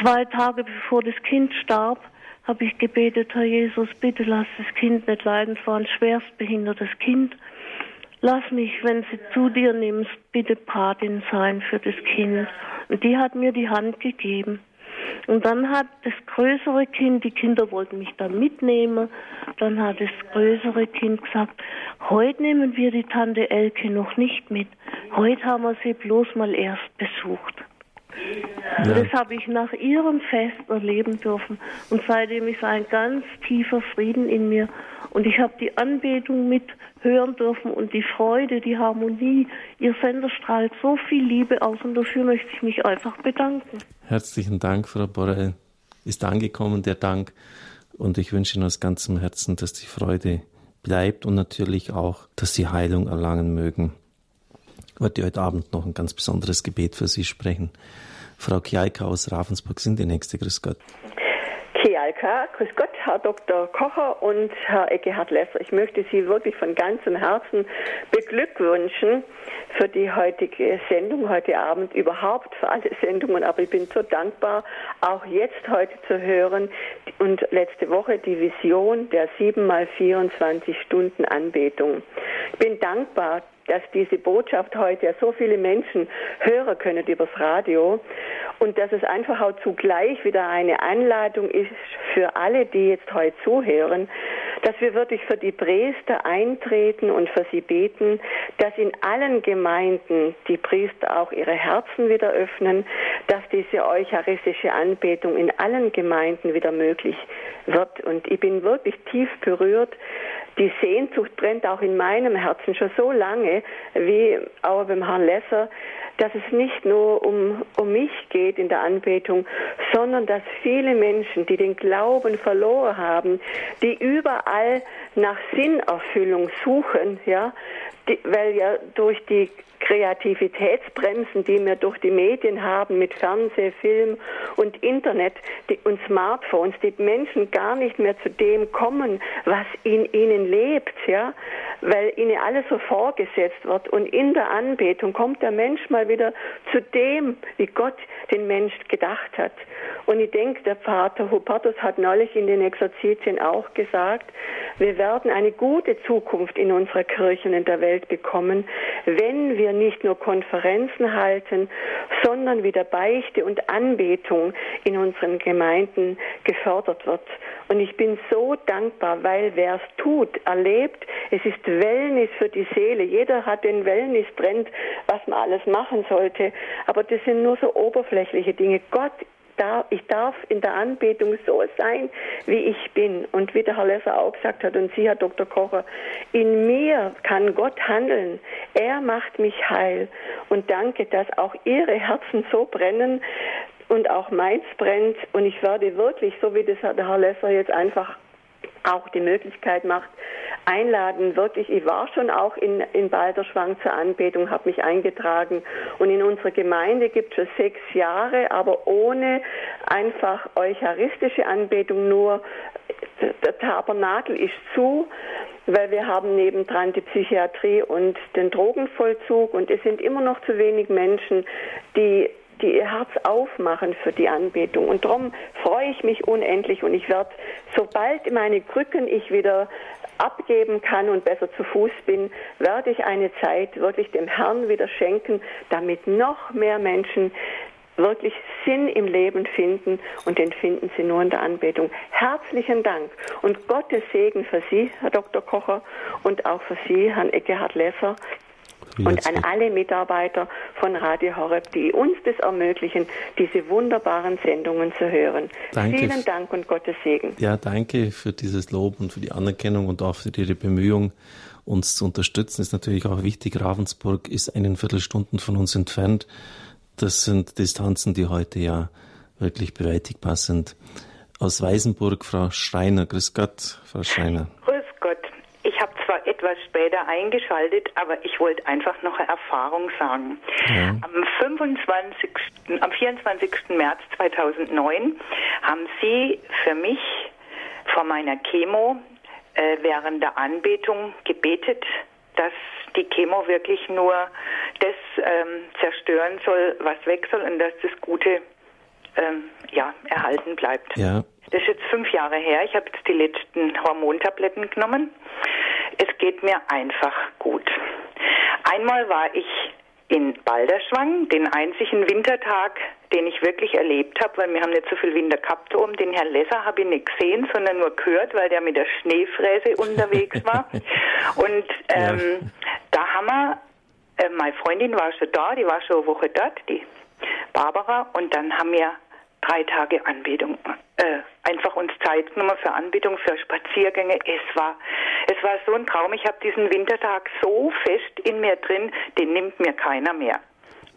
J: zwei Tage bevor das Kind starb, habe ich gebetet, Herr Jesus, bitte lass das Kind nicht leiden. Es war ein schwerstbehindertes Kind. Lass mich, wenn sie zu dir nimmst, bitte Patin sein für das Kind. Und die hat mir die Hand gegeben. Und dann hat das größere Kind, die Kinder wollten mich dann mitnehmen, dann hat das größere Kind gesagt, heute nehmen wir die Tante Elke noch nicht mit. Heute haben wir sie bloß mal erst besucht. Ja. Das habe ich nach ihrem Fest erleben dürfen. Und seitdem ist ein ganz tiefer Frieden in mir. Und ich habe die Anbetung mit hören dürfen und die Freude, die Harmonie. Ihr Sender strahlt so viel Liebe aus und dafür möchte ich mich einfach bedanken.
A: Herzlichen Dank, Frau Borrell. Ist angekommen, der Dank. Und ich wünsche Ihnen aus ganzem Herzen, dass die Freude bleibt und natürlich auch, dass Sie Heilung erlangen mögen. Ich werde heute Abend noch ein ganz besonderes Gebet für Sie sprechen. Frau Kjaika aus Ravensburg sind die nächste. Grüß Gott.
K: Kialka, grüß Gott, Herr Dr. Kocher und Herr Eckehard Lesser. Ich möchte Sie wirklich von ganzem Herzen beglückwünschen für die heutige Sendung, heute Abend, überhaupt für alle Sendungen. Aber ich bin so dankbar, auch jetzt heute zu hören und letzte Woche die Vision der 7 mal 24 Stunden Anbetung. Ich bin dankbar, dass diese Botschaft heute ja so viele Menschen hören können übers Radio und dass es einfach auch zugleich wieder eine Anladung ist für alle, die jetzt heute zuhören, dass wir wirklich für die Priester eintreten und für sie beten, dass in allen Gemeinden die Priester auch ihre Herzen wieder öffnen, dass diese eucharistische Anbetung in allen Gemeinden wieder möglich wird. Und ich bin wirklich tief berührt. Die Sehnsucht brennt auch in meinem Herzen schon so lange, wie auch beim Herrn Lesser, dass es nicht nur um, um mich geht in der Anbetung, sondern dass viele Menschen, die den Glauben verloren haben, die überall nach Sinnerfüllung suchen, ja, die, weil ja durch die Kreativitätsbremsen, die wir durch die Medien haben mit Fernseh, Film und Internet die, und Smartphones, die Menschen gar nicht mehr zu dem kommen, was in ihnen lebt, ja, weil ihnen alles so vorgesetzt wird. Und in der Anbetung kommt der Mensch mal wieder zu dem, wie Gott den Mensch gedacht hat. Und ich denke, der Vater Hubertus hat neulich in den Exerzitien auch gesagt, wir werden eine gute Zukunft in unserer Kirche und in der Welt bekommen, wenn wir nicht nur Konferenzen halten, sondern wieder Beichte und Anbetung in unseren Gemeinden gefördert wird. Und ich bin so dankbar, weil wer es tut, erlebt, es ist Wellness für die Seele. Jeder hat den Wellness-Trend, was man alles machen sollte. Aber das sind nur so oberflächliche Dinge. Gott ich darf in der Anbetung so sein, wie ich bin. Und wie der Herr Lesser auch gesagt hat, und Sie, Herr Dr. Kocher, in mir kann Gott handeln. Er macht mich heil. Und danke, dass auch Ihre Herzen so brennen und auch meins brennt. Und ich werde wirklich, so wie das der Herr Lesser jetzt einfach auch die Möglichkeit macht, einladen, wirklich, ich war schon auch in, in Balderschwang zur Anbetung, habe mich eingetragen. Und in unserer Gemeinde gibt es schon sechs Jahre, aber ohne einfach eucharistische Anbetung, nur der Tabernakel ist zu, weil wir haben nebendran die Psychiatrie und den Drogenvollzug. Und es sind immer noch zu wenig Menschen, die die ihr Herz aufmachen für die Anbetung. Und darum freue ich mich unendlich und ich werde, sobald meine Krücken ich wieder abgeben kann und besser zu Fuß bin, werde ich eine Zeit wirklich dem Herrn wieder schenken, damit noch mehr Menschen wirklich Sinn im Leben finden und den finden sie nur in der Anbetung. Herzlichen Dank und Gottes Segen für Sie, Herr Dr. Kocher, und auch für Sie, Herrn Eckehard Lesser, und an alle Mitarbeiter von Radio Horeb, die uns das ermöglichen, diese wunderbaren Sendungen zu hören. Danke. Vielen Dank und Gottes Segen.
A: Ja, danke für dieses Lob und für die Anerkennung und auch für Ihre Bemühungen, uns zu unterstützen. Ist natürlich auch wichtig. Ravensburg ist einen Viertelstunden von uns entfernt. Das sind Distanzen, die heute ja wirklich bewältigbar sind. Aus Weißenburg, Frau Schreiner. Grüß Gott, Frau Schreiner
L: etwas später eingeschaltet, aber ich wollte einfach noch eine Erfahrung sagen. Ja. Am 25., am 24. März 2009 haben Sie für mich vor meiner Chemo äh, während der Anbetung gebetet, dass die Chemo wirklich nur das ähm, zerstören soll, was weg soll und dass das Gute ähm, ja, erhalten bleibt. Ja. Das ist jetzt fünf Jahre her. Ich habe jetzt die letzten Hormontabletten genommen. Es geht mir einfach gut. Einmal war ich in Balderschwang, den einzigen Wintertag, den ich wirklich erlebt habe, weil wir haben nicht so viel Winter gehabt oben. Den Herrn Lesser habe ich nicht gesehen, sondern nur gehört, weil der mit der Schneefräse unterwegs war. Und ähm, ja. da haben wir, äh, meine Freundin war schon da, die war schon eine Woche dort, die Barbara, und dann haben wir drei Tage Anbetung, äh, einfach uns Zeit genommen für Anbetung, für Spaziergänge. Es war, es war so ein Traum. Ich habe diesen Wintertag so fest in mir drin, den nimmt mir keiner mehr.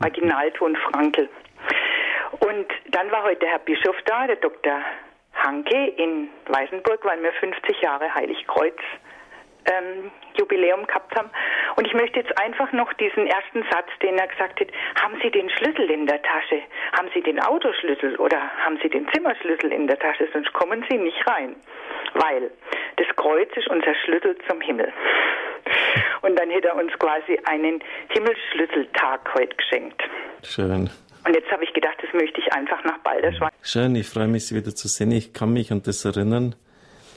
L: Originalton Frankel. Und dann war heute Herr Bischof da, der Dr. Hanke in Weißenburg, weil wir 50 Jahre Heiligkreuz ähm, Jubiläum gehabt haben. Und ich möchte jetzt einfach noch diesen ersten Satz, den er gesagt hat, haben Sie den Schlüssel in der Tasche? Haben Sie den Autoschlüssel oder haben Sie den Zimmerschlüssel in der Tasche? Sonst kommen Sie nicht rein. Weil das Kreuz ist unser Schlüssel zum Himmel. Und dann hätte er uns quasi einen Himmelsschlüsseltag heute geschenkt.
A: Schön.
L: Und jetzt habe ich gedacht, das möchte ich einfach nach Balderschwein.
A: Schön, ich freue mich, Sie wieder zu sehen. Ich kann mich an das erinnern.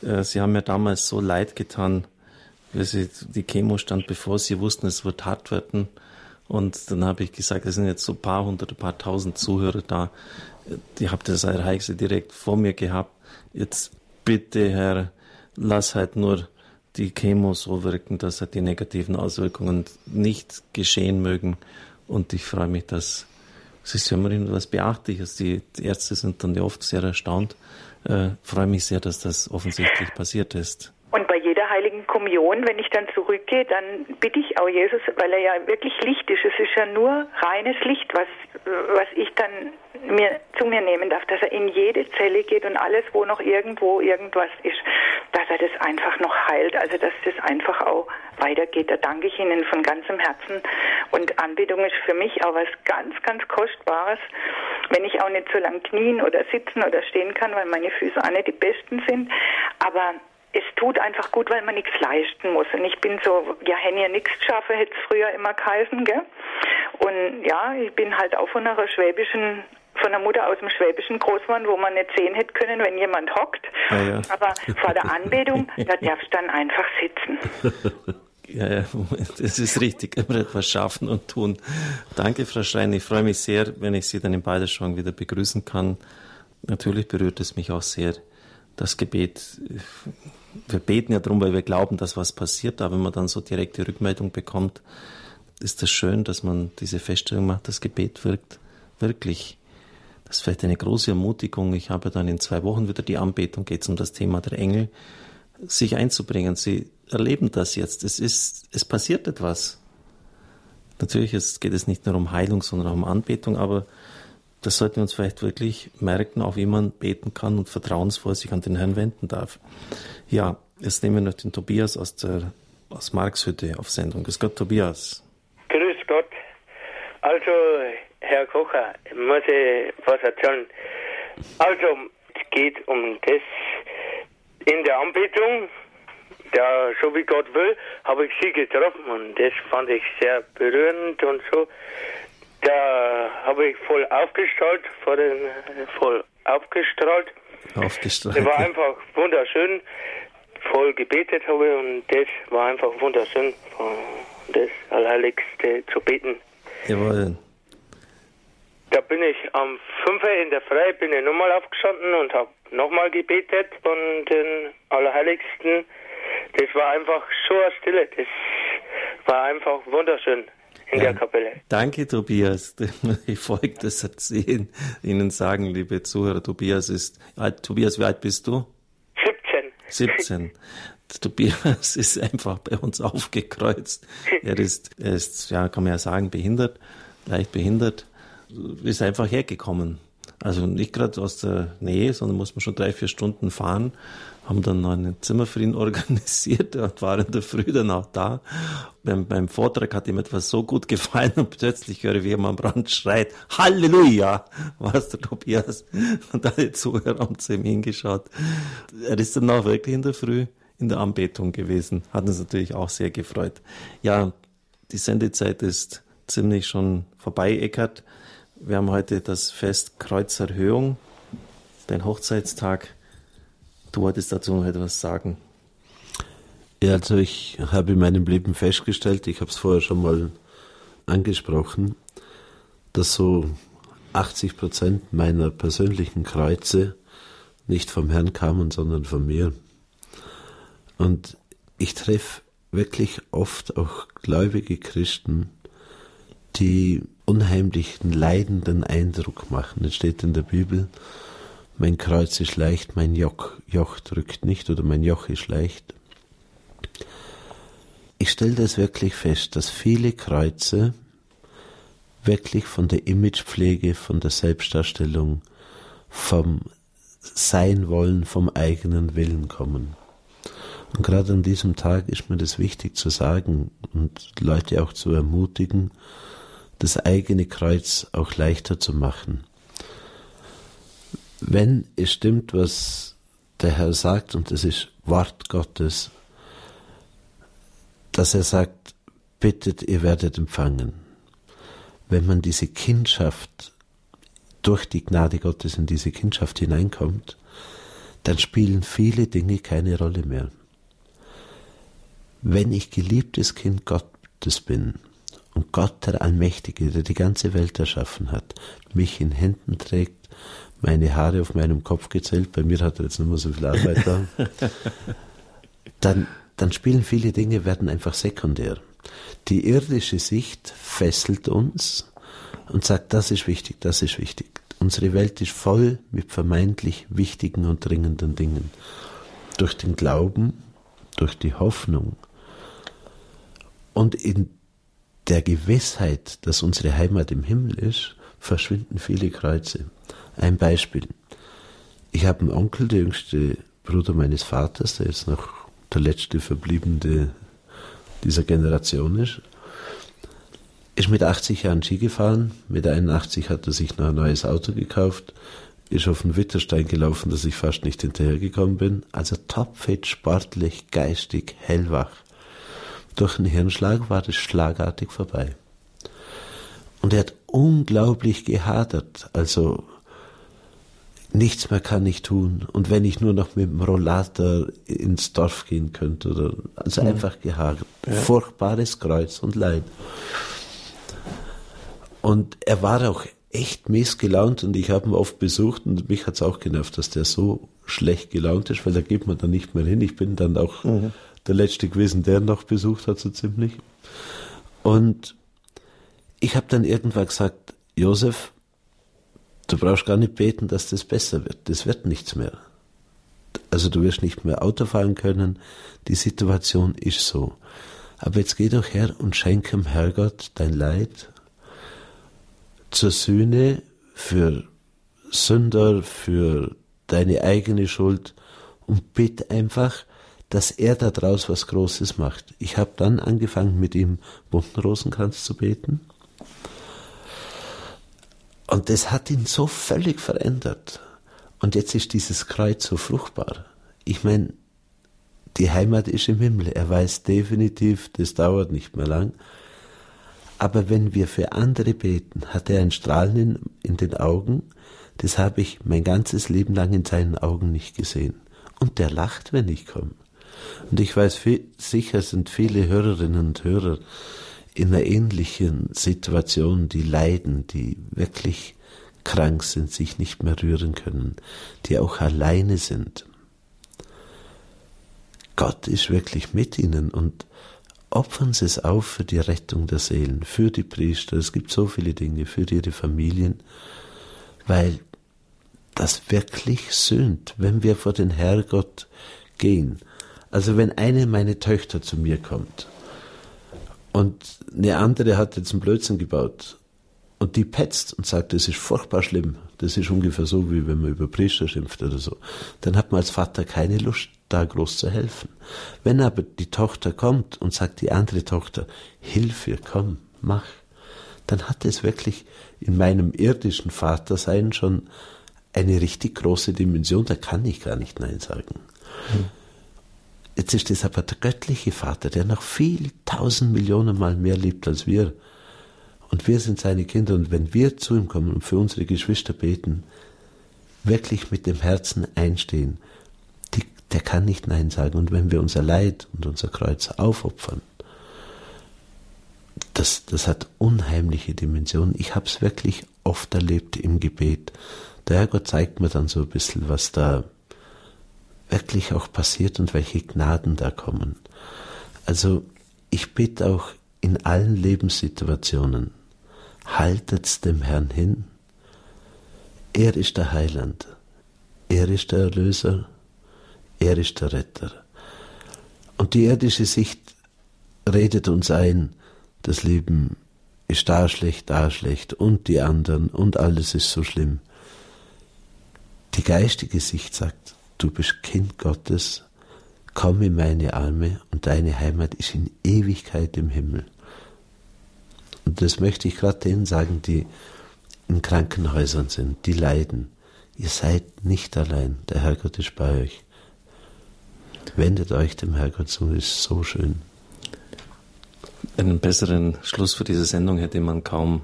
A: Äh, Sie haben mir damals so leid getan, Sie, die Chemo stand bevor, sie wussten, es wird hart werden. Und dann habe ich gesagt, es sind jetzt so ein paar hundert, ein paar tausend Zuhörer da. Die habt das Ereignis direkt vor mir gehabt. Jetzt bitte, Herr, lass halt nur die Chemo so wirken, dass halt die negativen Auswirkungen nicht geschehen mögen. Und ich freue mich, dass es ist ja immer was Beachtliches. Die, Ärzte sind dann oft sehr erstaunt. Äh, freue mich sehr, dass das offensichtlich passiert ist.
L: Und bei jeder heiligen Kommunion, wenn ich dann zurückgehe, dann bitte ich auch Jesus, weil er ja wirklich Licht ist. Es ist ja nur reines Licht, was, was ich dann mir, zu mir nehmen darf, dass er in jede Zelle geht und alles, wo noch irgendwo irgendwas ist, dass er das einfach noch heilt. Also, dass das einfach auch weitergeht. Da danke ich Ihnen von ganzem Herzen. Und Anbetung ist für mich auch was ganz, ganz Kostbares. Wenn ich auch nicht so lang knien oder sitzen oder stehen kann, weil meine Füße auch nicht die besten sind. Aber es tut einfach gut, weil man nichts leisten muss. Und ich bin so, ja, wenn ihr nichts schaffe, hätte es früher immer geheißen, gell? Und ja, ich bin halt auch von einer schwäbischen von der Mutter aus dem Schwäbischen Großmann, wo man nicht sehen hätte können, wenn jemand hockt. Ja, ja. Aber vor der Anbetung, da darfst du dann einfach sitzen.
A: Ja, ja, das ist richtig. Immer etwas schaffen und tun. Danke, Frau Schrein. Ich freue mich sehr, wenn ich Sie dann im Balderschwang wieder begrüßen kann. Natürlich berührt es mich auch sehr, das Gebet. Wir beten ja darum, weil wir glauben, dass was passiert. Aber wenn man dann so direkte Rückmeldung bekommt, ist das schön, dass man diese Feststellung macht, das Gebet wirkt wirklich. Das ist vielleicht eine große Ermutigung. Ich habe dann in zwei Wochen wieder die Anbetung, geht es um das Thema der Engel, sich einzubringen. Sie erleben das jetzt. Es ist, es passiert etwas. Natürlich geht es nicht nur um Heilung, sondern auch um Anbetung, aber das sollten wir uns vielleicht wirklich merken, auch wie man beten kann und vertrauensvoll sich an den Herrn wenden darf. Ja, jetzt nehmen wir noch den Tobias aus der aus Markshütte auf Sendung. Grüß Gott, Tobias.
M: Grüß Gott. Also, Herr Kocher, muss ich was erzählen. Also, es geht um das in der Anbetung, ja, so wie Gott will, habe ich sie getroffen und das fand ich sehr berührend und so. Da habe ich voll aufgestrahlt, den, voll aufgestrahlt.
A: Aufgestrahlt.
M: Das war einfach wunderschön, voll gebetet habe und das war einfach wunderschön, das Allerheiligste zu beten.
A: Jawohl.
M: Da bin ich am 5. in der Frei bin ich nochmal aufgestanden und habe nochmal gebetet von den Allerheiligsten. Das war einfach so eine Stille. Das war einfach wunderschön in ja, der Kapelle.
A: Danke, Tobias. Ich folge das erzählen, Ihnen sagen, liebe Zuhörer. Tobias ist, alt, Tobias, wie alt bist du?
M: 17.
A: 17. Tobias ist einfach bei uns aufgekreuzt. Er ist, er ist, ja, kann man ja sagen, behindert, leicht behindert ist einfach hergekommen. Also nicht gerade aus der Nähe, sondern muss man schon drei, vier Stunden fahren. Haben dann noch ein Zimmer für ihn organisiert und war in der Früh dann auch da. Beim, beim Vortrag hat ihm etwas so gut gefallen und plötzlich höre ich, wie er am Brand schreit, Halleluja, war es der Tobias. Und alle Zuhörer haben zu ihm hingeschaut. Er ist dann auch wirklich in der Früh in der Anbetung gewesen. Hat uns natürlich auch sehr gefreut. Ja, die Sendezeit ist ziemlich schon vorbei, Eckert. Wir haben heute das Fest Kreuzerhöhung, dein Hochzeitstag. Du wolltest dazu noch etwas sagen.
D: Ja, also ich habe in meinem Leben festgestellt, ich habe es vorher schon mal angesprochen, dass so 80 Prozent meiner persönlichen Kreuze nicht vom Herrn kamen, sondern von mir. Und ich treffe wirklich oft auch gläubige Christen, die unheimlichen leidenden Eindruck machen. Es steht in der Bibel, mein Kreuz ist leicht, mein Joch, Joch drückt nicht oder mein Joch ist leicht. Ich stelle das wirklich fest, dass viele Kreuze wirklich von der Imagepflege, von der Selbstdarstellung, vom Sein wollen, vom eigenen Willen kommen. Und gerade an diesem Tag ist mir das wichtig zu sagen und Leute auch zu ermutigen, das eigene Kreuz auch leichter zu machen. Wenn es stimmt, was der Herr sagt, und das ist Wort Gottes, dass er sagt, bittet, ihr werdet empfangen. Wenn man diese Kindschaft durch die Gnade Gottes in diese Kindschaft hineinkommt, dann spielen viele Dinge keine Rolle mehr. Wenn ich geliebtes Kind Gottes bin, und Gott, der Allmächtige, der die ganze Welt erschaffen hat, mich in Händen trägt, meine Haare auf meinem Kopf gezählt, bei mir hat er jetzt nicht mehr so viel Arbeit da, dann, dann spielen viele Dinge, werden einfach sekundär. Die irdische Sicht fesselt uns und sagt, das ist wichtig, das ist wichtig. Unsere Welt ist voll mit vermeintlich wichtigen und dringenden Dingen. Durch den Glauben, durch die Hoffnung und in der Gewissheit, dass unsere Heimat im Himmel ist, verschwinden viele Kreuze. Ein Beispiel. Ich habe einen Onkel, der jüngste Bruder meines Vaters, der jetzt noch der letzte Verbliebene dieser Generation ist ist mit 80 Jahren Ski gefahren, mit 81 hat er sich noch ein neues Auto gekauft, ist auf den Witterstein gelaufen, dass ich fast nicht hinterhergekommen bin. Also topfit, sportlich, geistig, hellwach. Durch einen Hirnschlag war das schlagartig vorbei. Und er hat unglaublich gehadert, also nichts mehr kann ich tun. Und wenn ich nur noch mit dem Rollator ins Dorf gehen könnte, oder, also mhm. einfach gehadert. Ja. Furchtbares Kreuz und Leid. Und er war auch echt missgelaunt und ich habe ihn oft besucht und mich hat es auch genervt, dass der so schlecht gelaunt ist, weil da geht man dann nicht mehr hin. Ich bin dann auch mhm. Der Letzte gewesen, der noch besucht hat, so ziemlich. Und ich habe dann irgendwann gesagt, Josef, du brauchst gar nicht beten, dass das besser wird. Das wird nichts mehr. Also du wirst nicht mehr Auto fahren können. Die Situation ist so. Aber jetzt geh doch her und schenk dem Herrgott dein Leid zur Sühne für Sünder, für deine eigene Schuld und bitte einfach, dass er daraus was Großes macht. Ich habe dann angefangen, mit ihm bunten Rosenkranz zu beten. Und das hat ihn so völlig verändert. Und jetzt ist dieses Kreuz so fruchtbar. Ich meine, die Heimat ist im Himmel. Er weiß definitiv, das dauert nicht mehr lang. Aber wenn wir für andere beten, hat er ein Strahlen in, in den Augen, das habe ich mein ganzes Leben lang in seinen Augen nicht gesehen. Und der lacht, wenn ich komme. Und ich weiß, sicher sind viele Hörerinnen und Hörer in einer ähnlichen Situation, die leiden, die wirklich krank sind, sich nicht mehr rühren können, die auch alleine sind. Gott ist wirklich mit ihnen und opfern Sie es auf für die Rettung der Seelen, für die Priester, es gibt so viele Dinge, für ihre Familien, weil das wirklich sühnt, wenn wir vor den Herrgott gehen. Also wenn eine meiner Töchter zu mir kommt und eine andere hat jetzt einen Blödsinn gebaut und die petzt und sagt, das ist furchtbar schlimm, das ist ungefähr so, wie wenn man über Priester schimpft oder so, dann hat man als Vater keine Lust, da groß zu helfen. Wenn aber die Tochter kommt und sagt die andere Tochter, hilf ihr, komm, mach, dann hat es wirklich in meinem irdischen Vatersein schon eine richtig große Dimension, da kann ich gar nicht Nein sagen. Hm. Jetzt ist es aber der göttliche Vater, der noch viel tausend Millionen Mal mehr liebt als wir. Und wir sind seine Kinder. Und wenn wir zu ihm kommen und für unsere Geschwister beten, wirklich mit dem Herzen einstehen, der kann nicht Nein sagen. Und wenn wir unser Leid und unser Kreuz aufopfern, das, das hat unheimliche Dimensionen. Ich habe es wirklich oft erlebt im Gebet. Der Herrgott zeigt mir dann so ein bisschen, was da wirklich auch passiert und welche Gnaden da kommen. Also ich bitte auch in allen Lebenssituationen, haltet's dem Herrn hin. Er ist der Heiland. Er ist der Erlöser. Er ist der Retter. Und die irdische Sicht redet uns ein, das Leben ist da schlecht, da schlecht und die anderen und alles ist so schlimm. Die geistige Sicht sagt, du bist Kind Gottes, komm in meine Arme und deine Heimat ist in Ewigkeit im Himmel. Und das möchte ich gerade denen sagen, die in Krankenhäusern sind, die leiden. Ihr seid nicht allein, der Herrgott ist bei euch. Wendet euch dem Herrgott zu, ist so schön.
A: Einen besseren Schluss für diese Sendung hätte man kaum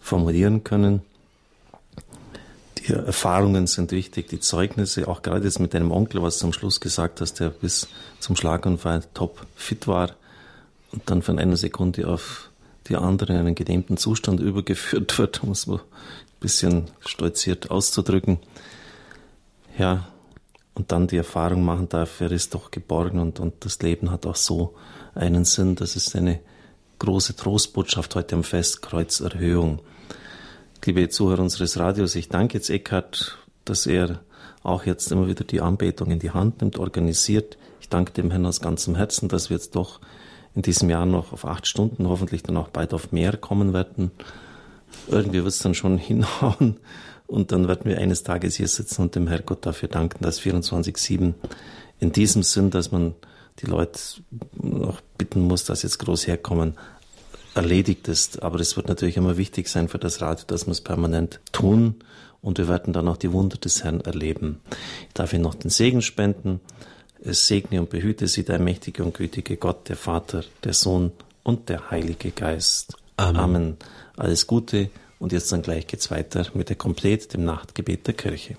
A: formulieren können. Die Erfahrungen sind wichtig, die Zeugnisse, auch gerade jetzt mit deinem Onkel, was du am Schluss gesagt hast, der bis zum Schlaganfall top fit war und dann von einer Sekunde auf die andere in einen gelähmten Zustand übergeführt wird, um es mal ein bisschen stolziert auszudrücken. Ja, und dann die Erfahrung machen darf, er ist doch geborgen und, und das Leben hat auch so einen Sinn. Das ist eine große Trostbotschaft heute am Fest Kreuzerhöhung. Liebe Zuhörer unseres Radios, ich danke jetzt Eckhard, dass er auch jetzt immer wieder die Anbetung in die Hand nimmt, organisiert. Ich danke dem Herrn aus ganzem Herzen, dass wir jetzt doch in diesem Jahr noch auf acht Stunden, hoffentlich dann auch bald auf mehr kommen werden. Irgendwie wird es dann schon hinhauen. Und dann werden wir eines Tages hier sitzen und dem Herrgott dafür danken, dass 24-7 in diesem Sinn, dass man die Leute noch bitten muss, dass jetzt groß herkommen, erledigt ist. Aber es wird natürlich immer wichtig sein für das Radio, dass wir es permanent tun und wir werden dann auch die Wunder des Herrn erleben. Ich darf Ihnen noch den Segen spenden. Es segne und behüte Sie der mächtige und gütige Gott, der Vater, der Sohn und der Heilige Geist. Amen. Amen. Alles Gute und jetzt dann gleich geht's weiter mit der Komplett, dem Nachtgebet der Kirche.